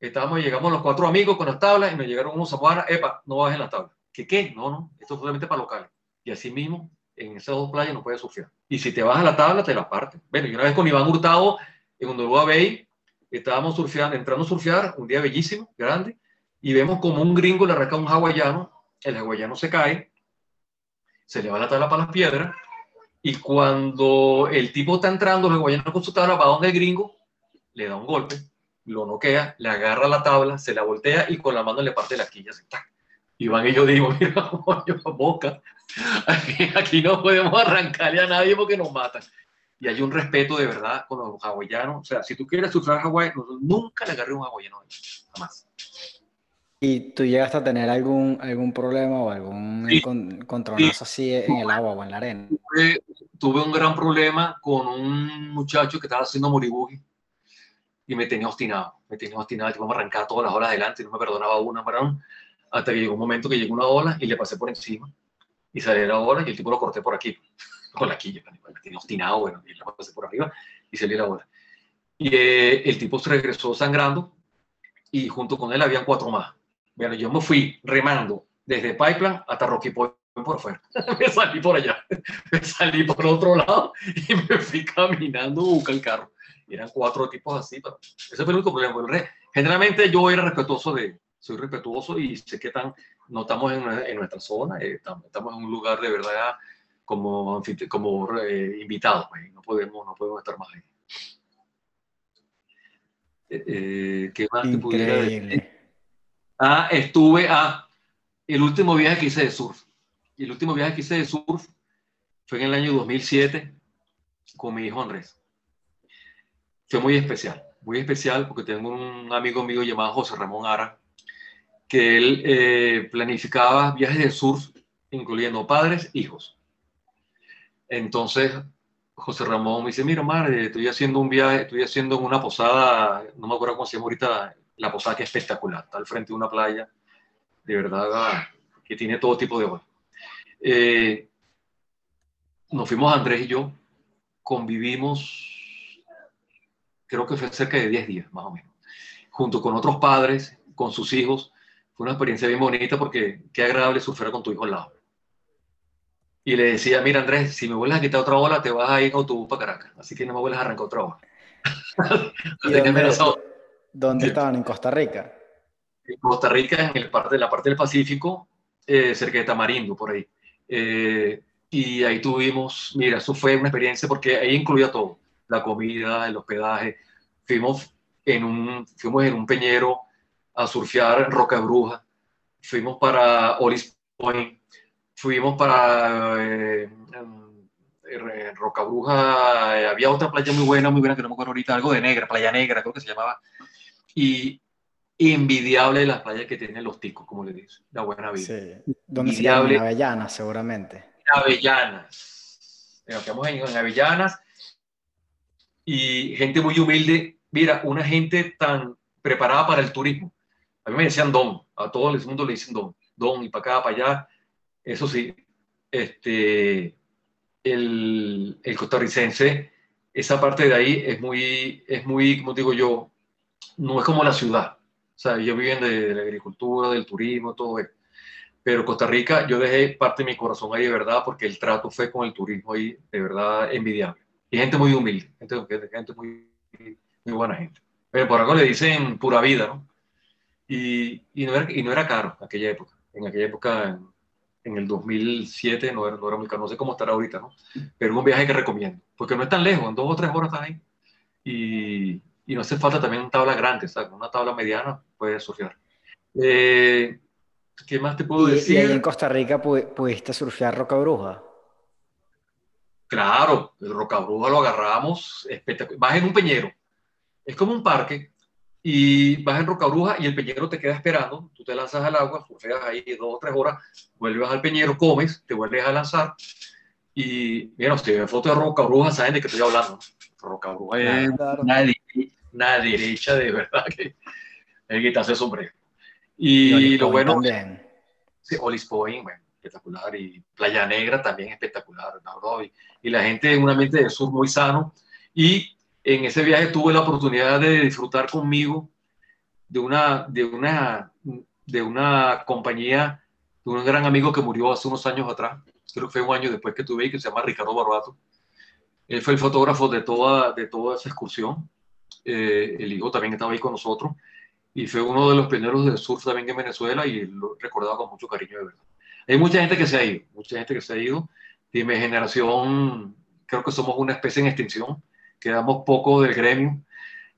Estábamos, llegamos los cuatro amigos con las tablas y nos llegaron unos zapuanas. Epa, no bajes la tabla. ¿Qué qué? No, no, esto es solamente para locales. Y así mismo en esas dos playas no puedes surfear. Y si te vas a la tabla, te la parte. Bueno, y una vez con Iván Hurtado, en Honolulu Bay, estábamos surfeando, entrando a surfear, un día bellísimo, grande, y vemos como un gringo le arranca a un hawaiano, el hawaiano se cae, se le va la tabla para las piedras, y cuando el tipo está entrando, el hawaiano con su tabla, va donde el gringo, le da un golpe, lo noquea, le agarra la tabla, se la voltea y con la mano le parte la quilla. Iván y yo digo, <laughs> mira, boca, aquí, aquí, no podemos arrancarle a nadie porque nos matan. Y hay un respeto de verdad con los hawaianos. O sea, si tú quieres surfar Hawái, nunca le agarré un hawaiano, jamás. ¿Y tú llegaste a tener algún, algún problema o algún sí. contronazo sí. así en el agua o en la arena? Tuve, tuve, un gran problema con un muchacho que estaba haciendo moribugi y me tenía obstinado. Me tenía obstinado, tipo, me arrancaba todas las olas adelante y no me perdonaba una, marón hasta que llegó un momento que llegó una ola y le pasé por encima y salió la ola y el tipo lo corté por aquí, <laughs> con la quilla, me tenía obstinado, bueno, y le pasé por arriba y salió la ola. Y eh, el tipo regresó sangrando y junto con él habían cuatro más. Bueno, yo me fui remando desde Pipeline hasta Rocky Point por fuera. <laughs> me salí por allá, <laughs> me salí por otro lado y me fui caminando a buscar el carro. Y eran cuatro tipos así, pero ese fue el único problema. Generalmente yo era respetuoso de, soy respetuoso y sé que tan, no estamos en, en nuestra zona, eh, estamos, estamos, en un lugar de verdad como, como eh, invitados, pues, no, podemos, no podemos estar más ahí. Eh, ¿Qué más te pudiera decir? Ah, estuve a ah, el último viaje que hice de surf. El último viaje que hice de surf fue en el año 2007 con mi hijo Andrés. Fue muy especial, muy especial porque tengo un amigo mío llamado José Ramón Ara, que él eh, planificaba viajes de surf, incluyendo padres, hijos. Entonces, José Ramón me dice, mira, madre, estoy haciendo un viaje, estoy haciendo una posada, no me acuerdo cómo se llama ahorita, la posada que es espectacular, está al frente de una playa, de verdad, que tiene todo tipo de olas. Eh, nos fuimos Andrés y yo, convivimos, creo que fue cerca de 10 días, más o menos, junto con otros padres con sus hijos. Fue una experiencia bien bonita porque qué agradable surfear con tu hijo al lado. Y le decía, mira Andrés, si me vuelves a quitar otra bola, te vas a ir en autobús para Caracas. Así que no me vuelves a arrancar otra bola. <laughs> dónde, estaban? ¿En Costa Rica? En Costa Rica, en el parte, la parte del Pacífico, eh, cerca de Tamarindo, por ahí. Eh, y ahí tuvimos, mira, eso fue una experiencia porque ahí incluía todo, la comida, el hospedaje. Fuimos en un, fuimos en un peñero a surfear en Roca Bruja, fuimos para Olis Point, fuimos para eh, Roca Bruja, eh, había otra playa muy buena, muy buena, que no me acuerdo ahorita, algo de negra, Playa Negra creo que se llamaba, y envidiable las playas que tienen los ticos, como le dicen, la buena vida. Sí. ¿Dónde se Avellanas, seguramente. Avellanas. Nos quedamos en, en Avellanas y gente muy humilde. Mira, una gente tan preparada para el turismo. A mí me decían don, a todo el mundo le dicen don, don y para acá, para allá. Eso sí, este, el, el costarricense, esa parte de ahí es muy, es muy, como digo yo, no es como la ciudad. O sea, ellos viven de, la agricultura, del turismo, todo eso. Pero Costa Rica, yo dejé parte de mi corazón ahí de verdad, porque el trato fue con el turismo ahí de verdad envidiable. Y gente muy humilde, gente, gente muy, muy buena gente. Pero por algo le dicen pura vida, ¿no? Y, y, no, era, y no era caro en aquella época. En aquella época, en, el 2007, no era, no era muy caro. No sé cómo estará ahorita, ¿no? Pero es un viaje que recomiendo. Porque no es tan lejos, en dos o tres horas estás ahí. Y, y no hace falta también una tabla grande, ¿sabes? Una tabla mediana puedes surfear. Eh, ¿Qué más te puedo decir? ¿Y ahí en Costa Rica pudiste surfear Roca Bruja? Claro, el Roca Bruja lo agarramos espectacular. Vas en un peñero, es como un parque, y vas en Roca Bruja y el peñero te queda esperando, tú te lanzas al agua, surfeas ahí dos o tres horas, vuelves al peñero, comes, te vuelves a lanzar, y mira, si ven fotos de Roca Bruja, saben de qué estoy hablando. Roca Bruja es una, derecha de verdad que hay que hace sombrero. Y, lo bueno. También. Sí, Olis Point, bueno, espectacular. Y Playa Negra también espectacular, ¿no? y, y, la gente en un ambiente de sur muy sano. Y en ese viaje tuve la oportunidad de disfrutar conmigo de una, de una, de una compañía, de un gran amigo que murió hace unos años atrás. Creo que fue un año después que tuve, que se llama Ricardo Barbato. Él fue el fotógrafo de toda, de toda esa excursión. Eh, el hijo también estaba ahí con nosotros y fue uno de los pioneros del surf también en Venezuela y lo recordaba con mucho cariño de verdad. Hay mucha gente que se ha ido, mucha gente que se ha ido. De generación, creo que somos una especie en extinción, quedamos poco del gremio,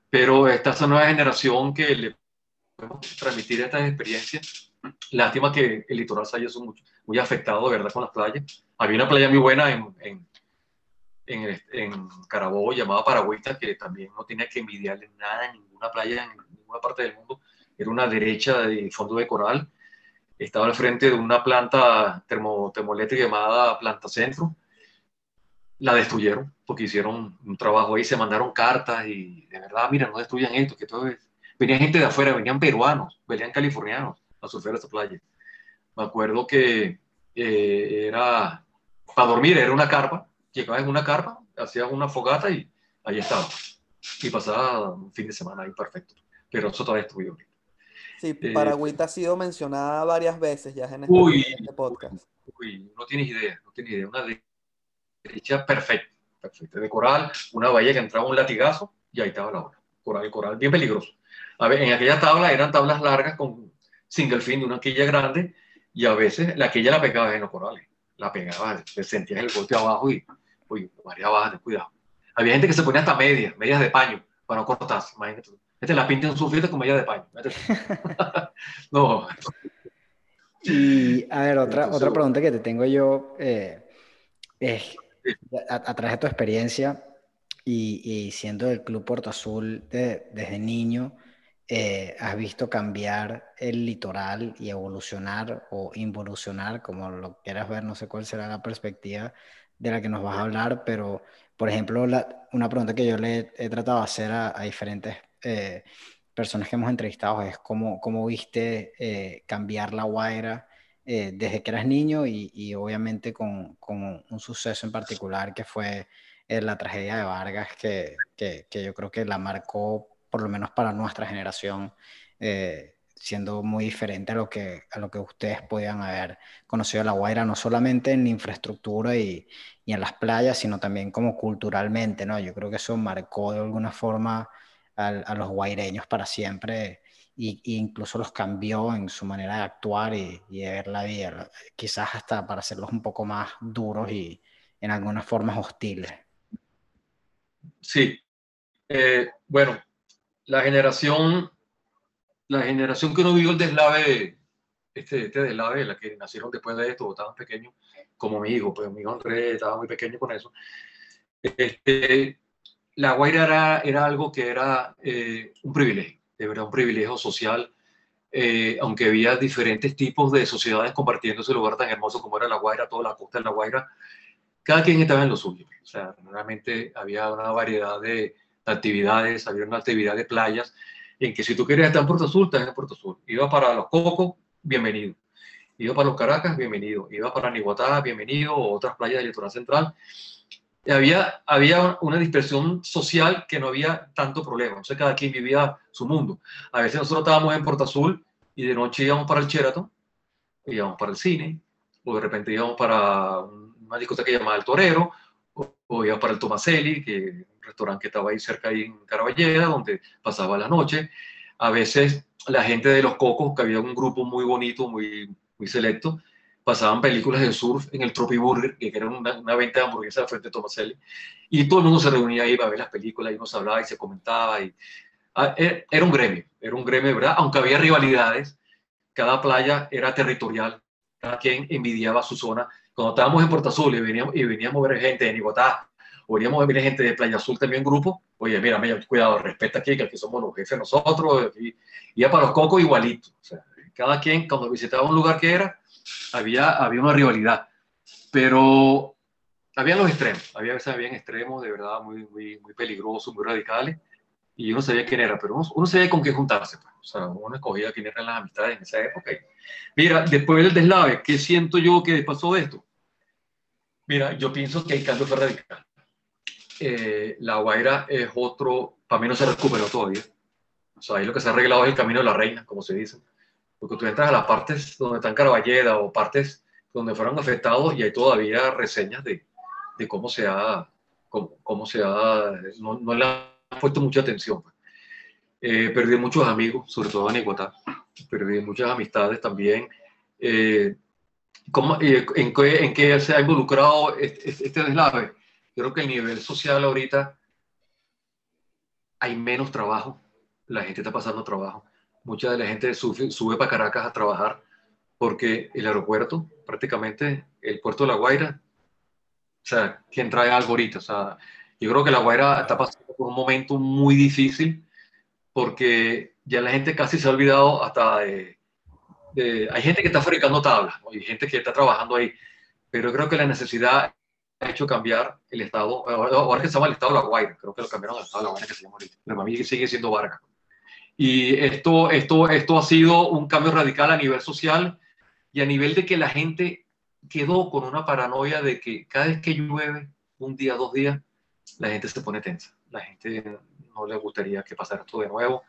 pero esta es una nueva generación que le podemos transmitir estas experiencias. Lástima que el litoral se haya muy, muy afectado, de verdad, con las playas. Había una playa muy buena en, en, en, en Carabobo llamada Paragüita, que también no tenía que envidiarle nada en ninguna playa en ninguna parte del mundo. Era una derecha de fondo de coral. Estaba al frente de una planta termo, termoeléctrica llamada Planta Centro. La destruyeron porque hicieron un trabajo ahí, se mandaron cartas y de verdad, mira, no destruyan esto, que todo es... Venía gente de afuera, venían peruanos, venían californianos a surfear esta playa. Me acuerdo que eh, era para dormir, era una carpa, llegabas en una carpa, hacías una fogata y ahí estaba. Y pasaba un fin de semana ahí perfecto. Pero eso todavía estuvo ahorita. Sí, eh, Paragüita ha sido mencionada varias veces ya en este, este, podcast. Uy, no tienes idea, no tienes idea. Una derecha perfecta, perfecta. De coral, una bahía que entraba un latigazo y ahí estaba la hora. Coral, coral, bien peligroso. A ver, en aquella tabla eran tablas largas con single fin de una quilla grande y a veces la quilla la pegaba en los corales. La pegaba, te sentías el golpe abajo y uy, María Baja, cuidado. Había gente que se ponía hasta medias, medias de paño, para no cortarse, imagínate. Este la pinta en su fiesta con medias de paño. <laughs> no. Y, a ver, otra, otra pregunta que te tengo yo eh, es, a, través de tu experiencia y, siendo del Club Puerto Azul desde niño, eh, has visto cambiar el litoral y evolucionar o involucionar, como lo quieras ver, no sé cuál será la perspectiva de la que nos vas a hablar, pero por ejemplo, una pregunta que yo le he, tratado de hacer a, diferentes eh, personas que hemos entrevistado es cómo, cómo viste eh, cambiar la Guaira eh, desde que eras niño y, y obviamente con, con, un suceso en particular que fue la tragedia de Vargas, que, yo creo que la marcó, por lo menos para nuestra generación, siendo muy diferente a lo que, a lo que ustedes podían haber conocido La Guaira, no solamente en infraestructura y, y en las playas, sino también como culturalmente, ¿no? Yo creo que eso marcó de alguna forma a, a los guaireños para siempre y, incluso los cambió en su manera de actuar y, de ver la vida, quizás hasta para hacerlos un poco más duros y en algunas formas hostiles. Sí, eh, bueno, la generación, la generación que no vivió el deslave, este, este deslave, la que nacieron después de esto, estaban pequeños, como mi hijo, pues mi hijo Andrés estaba muy pequeño con eso. Este, la Guaira era, era algo que era eh, un privilegio de verdad un privilegio social, eh, aunque había diferentes tipos de sociedades compartiendo ese lugar tan hermoso como era La Guaira, toda la costa de La Guaira, cada quien estaba en lo suyo. O sea, realmente había una variedad de, actividades, había una actividad de playas, en que si tú querías estar en Puerto Azul, estás en Puerto Azul. Iba para Los Cocos, bienvenido. Iba para Los Caracas, bienvenido. Iba para Niguatá, bienvenido, o otras playas del litoral central había, había una dispersión social que no había tanto problema. O sea, cada quien vivía su mundo. A veces nosotros estábamos en Puerto Azul y de noche íbamos para el Sheraton, íbamos para el cine, o de repente íbamos para una discoteca llamada El Torero, o, íbamos para el Tomaselli, que un restaurante que estaba ahí cerca ahí en Caraballera, donde pasaba la noche. A veces la gente de Los Cocos, que había un grupo muy bonito, muy, muy selecto, pasaban películas de surf en el Tropi Burger, que era una, una venta de hamburguesas frente a Tomaselli, y todo el mundo se reunía ahí para ver las películas, y nos hablaba y se comentaba, y ah, e, era un gremio, era un gremio, ¿verdad? Aunque había rivalidades, cada playa era territorial, cada quien envidiaba su zona. Cuando estábamos en Puerto Azul y veníamos, y veníamos a ver gente de Nigotá, o veníamos a ver gente de Playa Azul también grupo, oye, mira, mira, cuidado, respeta aquí, que aquí somos los jefes nosotros, y iba para los cocos igualito. O sea, cada quien, cuando visitaba un lugar que era, había, había una rivalidad, pero había los extremos, había veces había extremos de verdad muy, muy, muy peligrosos, muy radicales, y uno sabía quién era, pero uno, sabía con qué juntarse, pues. o sea, uno escogía quién eran las amistades en esa época. Mira, después del deslave, ¿qué siento yo que pasó de esto? Mira, yo pienso que el cambio fue radical. Eh, la Guaira es otro, para mí no se recuperó todavía. O sea, ahí lo que se ha arreglado es el camino de la reina, como se dice porque tú entras a las partes donde están Caraballeda o partes donde fueron afectados y hay todavía reseñas de, de cómo se ha, cómo, cómo se ha, no, no, le han puesto mucha atención. Pues. Eh, perdí muchos amigos, sobre todo en Iguatá, perdí muchas amistades también. Eh, ¿cómo, en, qué, ¿En qué se ha involucrado este, este deslave? Creo que el nivel social ahorita hay menos trabajo, la gente está pasando trabajo mucha de la gente sube, sube para Caracas a trabajar porque el aeropuerto, prácticamente el puerto de La Guaira, o sea, quien trae algo ahorita, o sea, yo creo que La Guaira está pasando por un momento muy difícil porque ya la gente casi se ha olvidado hasta de, hay gente que está fabricando tablas, hay gente que está trabajando ahí, pero creo que la necesidad ha hecho cambiar el estado, ahora que se llama el estado de La Guaira, creo que lo cambiaron al estado de La Guaira que se llama ahorita, pero para mí sigue siendo Vargas. Y esto, esto, esto ha sido un cambio radical a nivel social y a nivel de que la gente quedó con una paranoia de que cada vez que llueve, un día, dos días, la gente se pone tensa. La gente no le gustaría que pasara esto de nuevo.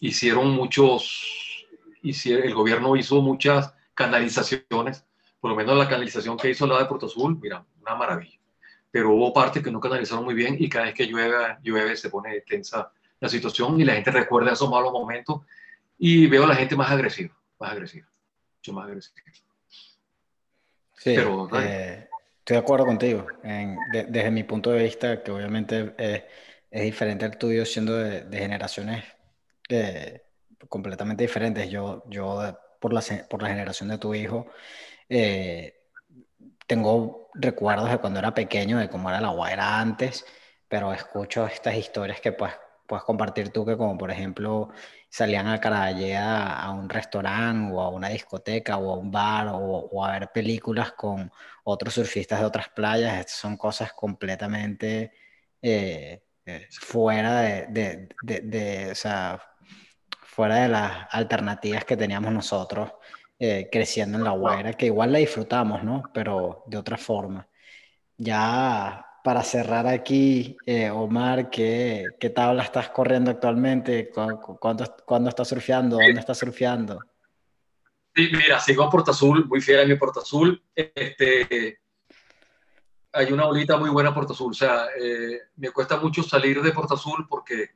Hicieron muchos, hicieron, el gobierno hizo muchas canalizaciones, por lo menos la canalización que hizo la de Puerto Azul, mira, una maravilla. Pero hubo partes que no canalizaron muy bien y cada vez que llueve, llueve se pone tensa la situación y la gente recuerda esos malos momentos y veo a la gente más agresiva, más agresiva, mucho más agresiva. Sí, eh, estoy de acuerdo contigo. desde mi punto de vista, que obviamente es diferente al tuyo, siendo de, generaciones eh, completamente diferentes. Yo, yo por, la, por la generación de tu hijo, eh, tengo recuerdos de cuando era pequeño, de cómo era la guaira antes, pero escucho estas historias que pues puedes compartir tú que como por ejemplo salían a Caraballeda a un restaurante o a una discoteca o a un bar o, a ver películas con otros surfistas de otras playas, estas son cosas completamente eh, eh, fuera de, de, de, o sea, fuera de las alternativas que teníamos nosotros eh, creciendo en la Guaira, que igual la disfrutamos, ¿no? Pero de otra forma. Ya para cerrar aquí, eh, Omar, ¿qué, ¿qué, tabla estás corriendo actualmente? ¿Cuándo, ¿Cuándo, estás surfeando? ¿Dónde estás surfeando? Sí, mira, sigo a Porta Azul, muy fiel a mi Porta Azul. Este, hay una bolita muy buena a Porta Azul. O sea, eh, me cuesta mucho salir de Porta Azul porque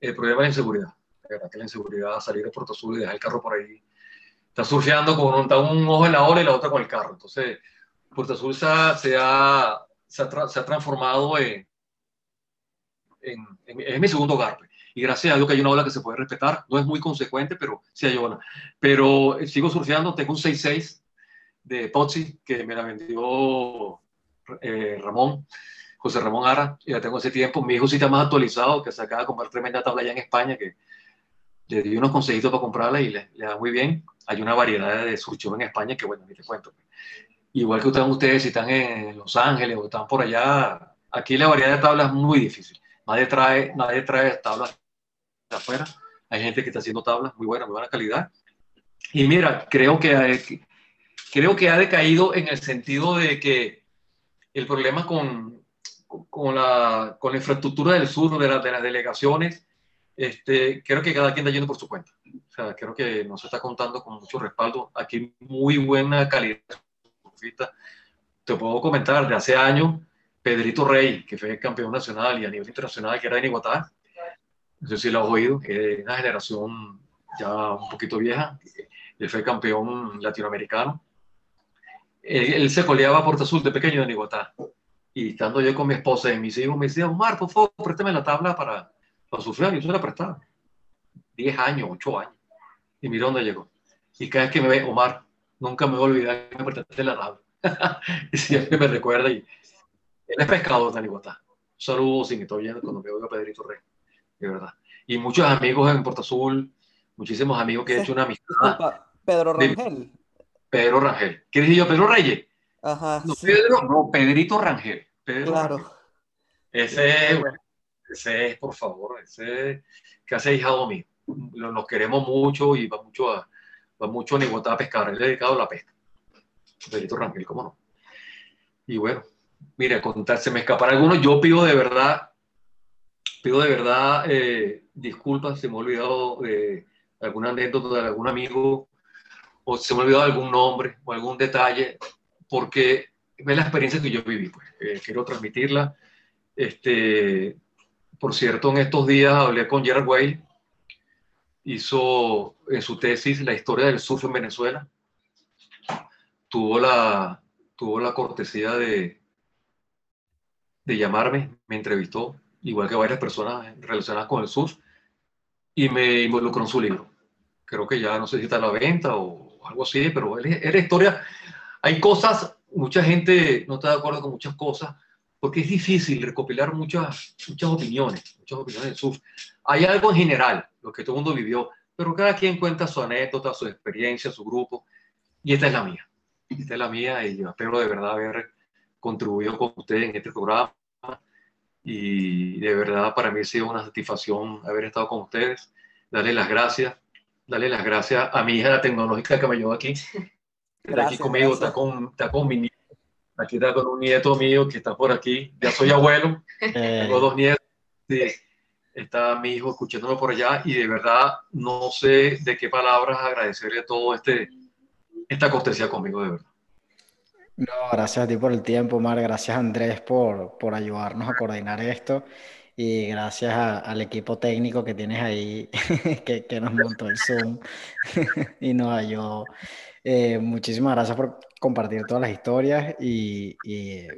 el problema es la inseguridad. La verdad que la inseguridad, salir de Porta Azul y dejar el carro por ahí. Está surfeando con un, un ojo en la ola y la otra con el carro. Entonces, Porta Azul se ha, se ha, se ha, transformado en, en, mi segundo hogar. Pues. Y gracias a Dios que hay una ola que se puede respetar. No es muy consecuente, pero sí hay ola. Pero eh, sigo surfeando. Tengo un 6.6 de Pozzi que me la vendió eh, Ramón. José Ramón Ara, ya tengo ese tiempo. Mi hijo sí está más actualizado, que se acaba de comprar tremenda tabla allá en España, que le di unos consejitos para comprarla y le, da muy bien. Hay una variedad de surcho en España que, bueno, ni te cuento. Igual que ustedes, ustedes si están en Los Ángeles o están por allá, aquí la variedad de tablas es muy difícil. Nadie trae, nadie trae tablas de afuera. Hay gente que está haciendo tablas muy buenas, muy buena calidad. Y mira, creo que, creo que ha decaído en el sentido de que el problema con, con, la, con la infraestructura del sur, de, de las delegaciones, este, creo que cada quien está yendo por su cuenta. O sea, creo que nos está contando con mucho respaldo. Aquí muy buena calidad. Te puedo comentar, de hace años, Pedrito Rey, que fue campeón nacional y a nivel internacional, que era de Iguatá. No sé si lo has oído, es una generación ya un poquito vieja. Él fue campeón latinoamericano. Él, se coleaba Puerto Azul de pequeño en Iguatá. Y estando yo con mi esposa y mis hijos, me decía, Omar, por favor, préstame la tabla para, para. Y yo se la prestaba. 10 años, 8 años. Y mira dónde llegó. Y cada vez que me ve, Omar, nunca me voy a olvidar que me prestaste la tabla. <laughs> y siempre me recuerda. Y él es pescador de Iguatá. Un saludo sin estoy viendo cuando me oiga Pedrito Rey. De verdad. Y muchos amigos en Puerto Azul, muchísimos amigos que he hecho una amistad. Pedro Rangel. Pedro Rangel. ¿Qué dije yo? Pedro Reyes. Ajá. No, Pedro, no, Pedrito Rangel. claro. Ese, ese es, por favor, ese que hace hijado mío. Nos queremos mucho y va mucho a, va mucho a Iguatá a pescar. Él es dedicado a la pesca. Pedrito Rangel, ¿cómo no? Y bueno, mire, contarse me escapará alguno. Yo pido de verdad, pido de verdad eh, disculpas si me he olvidado de alguna anécdota de algún amigo o se me ha olvidado algún nombre o algún detalle porque es la experiencia que yo viví, pues. Eh, quiero transmitirla. Este, por cierto, en estos días hablé con Gerard Way, hizo en su tesis la historia del surf en Venezuela. Tuvo la, tuvo la cortesía de, de llamarme, me entrevistó, igual que varias personas relacionadas con el surf, y me involucró en su libro. Creo que ya no sé si está a la venta o algo así, pero era historia hay cosas, mucha gente no está de acuerdo con muchas cosas, porque es difícil recopilar muchas, muchas opiniones, muchas opiniones del surf. Hay algo en general, lo que todo el mundo vivió, pero cada quien cuenta su anécdota, su experiencia, su grupo, y esta es la mía. Esta es la mía y yo espero de verdad haber contribuido con ustedes en este programa. Y de verdad para mí ha sido una satisfacción haber estado con ustedes. Darle las gracias. Darle las gracias a mi hija la tecnológica que me ayudó aquí, está aquí conmigo, está con, está con mi nieto. Aquí está con un nieto mío que está por aquí. Ya soy abuelo, eh. tengo dos nietos. está mi hijo escuchándolo por allá y de verdad no sé de qué palabras agradecerle todo este, esta cortesía conmigo, de verdad. No, gracias a ti por el tiempo, Mar. Gracias, Andrés, por, por ayudarnos a coordinar esto. Y gracias al equipo técnico que tienes ahí, <laughs> que, que nos montó el Zoom <laughs> y nos ayudó. Eh, muchísimas gracias por compartir todas las historias y,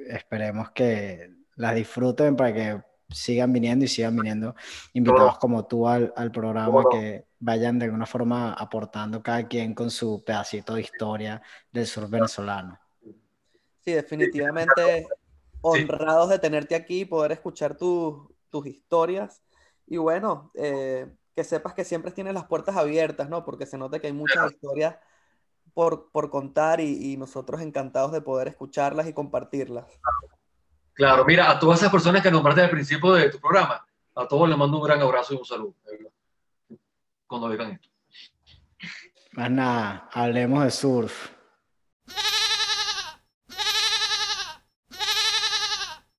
esperemos que las disfruten para que sigan viniendo y sigan viniendo invitados como tú al, al programa, que vayan de alguna forma aportando cada quien con su pedacito de historia del sur venezolano. Sí, definitivamente honrados de tenerte aquí y poder escuchar tus historias. Y bueno, eh, que sepas que siempre tienes las puertas abiertas, ¿no? Porque se nota que hay muchas historias por, por contar y, nosotros encantados de poder escucharlas y compartirlas. Claro, mira, a todas esas personas que nombraste al principio de tu programa, a todos les mando un gran abrazo y un saludo. Cuando vean esto. Más nada, hablemos de surf.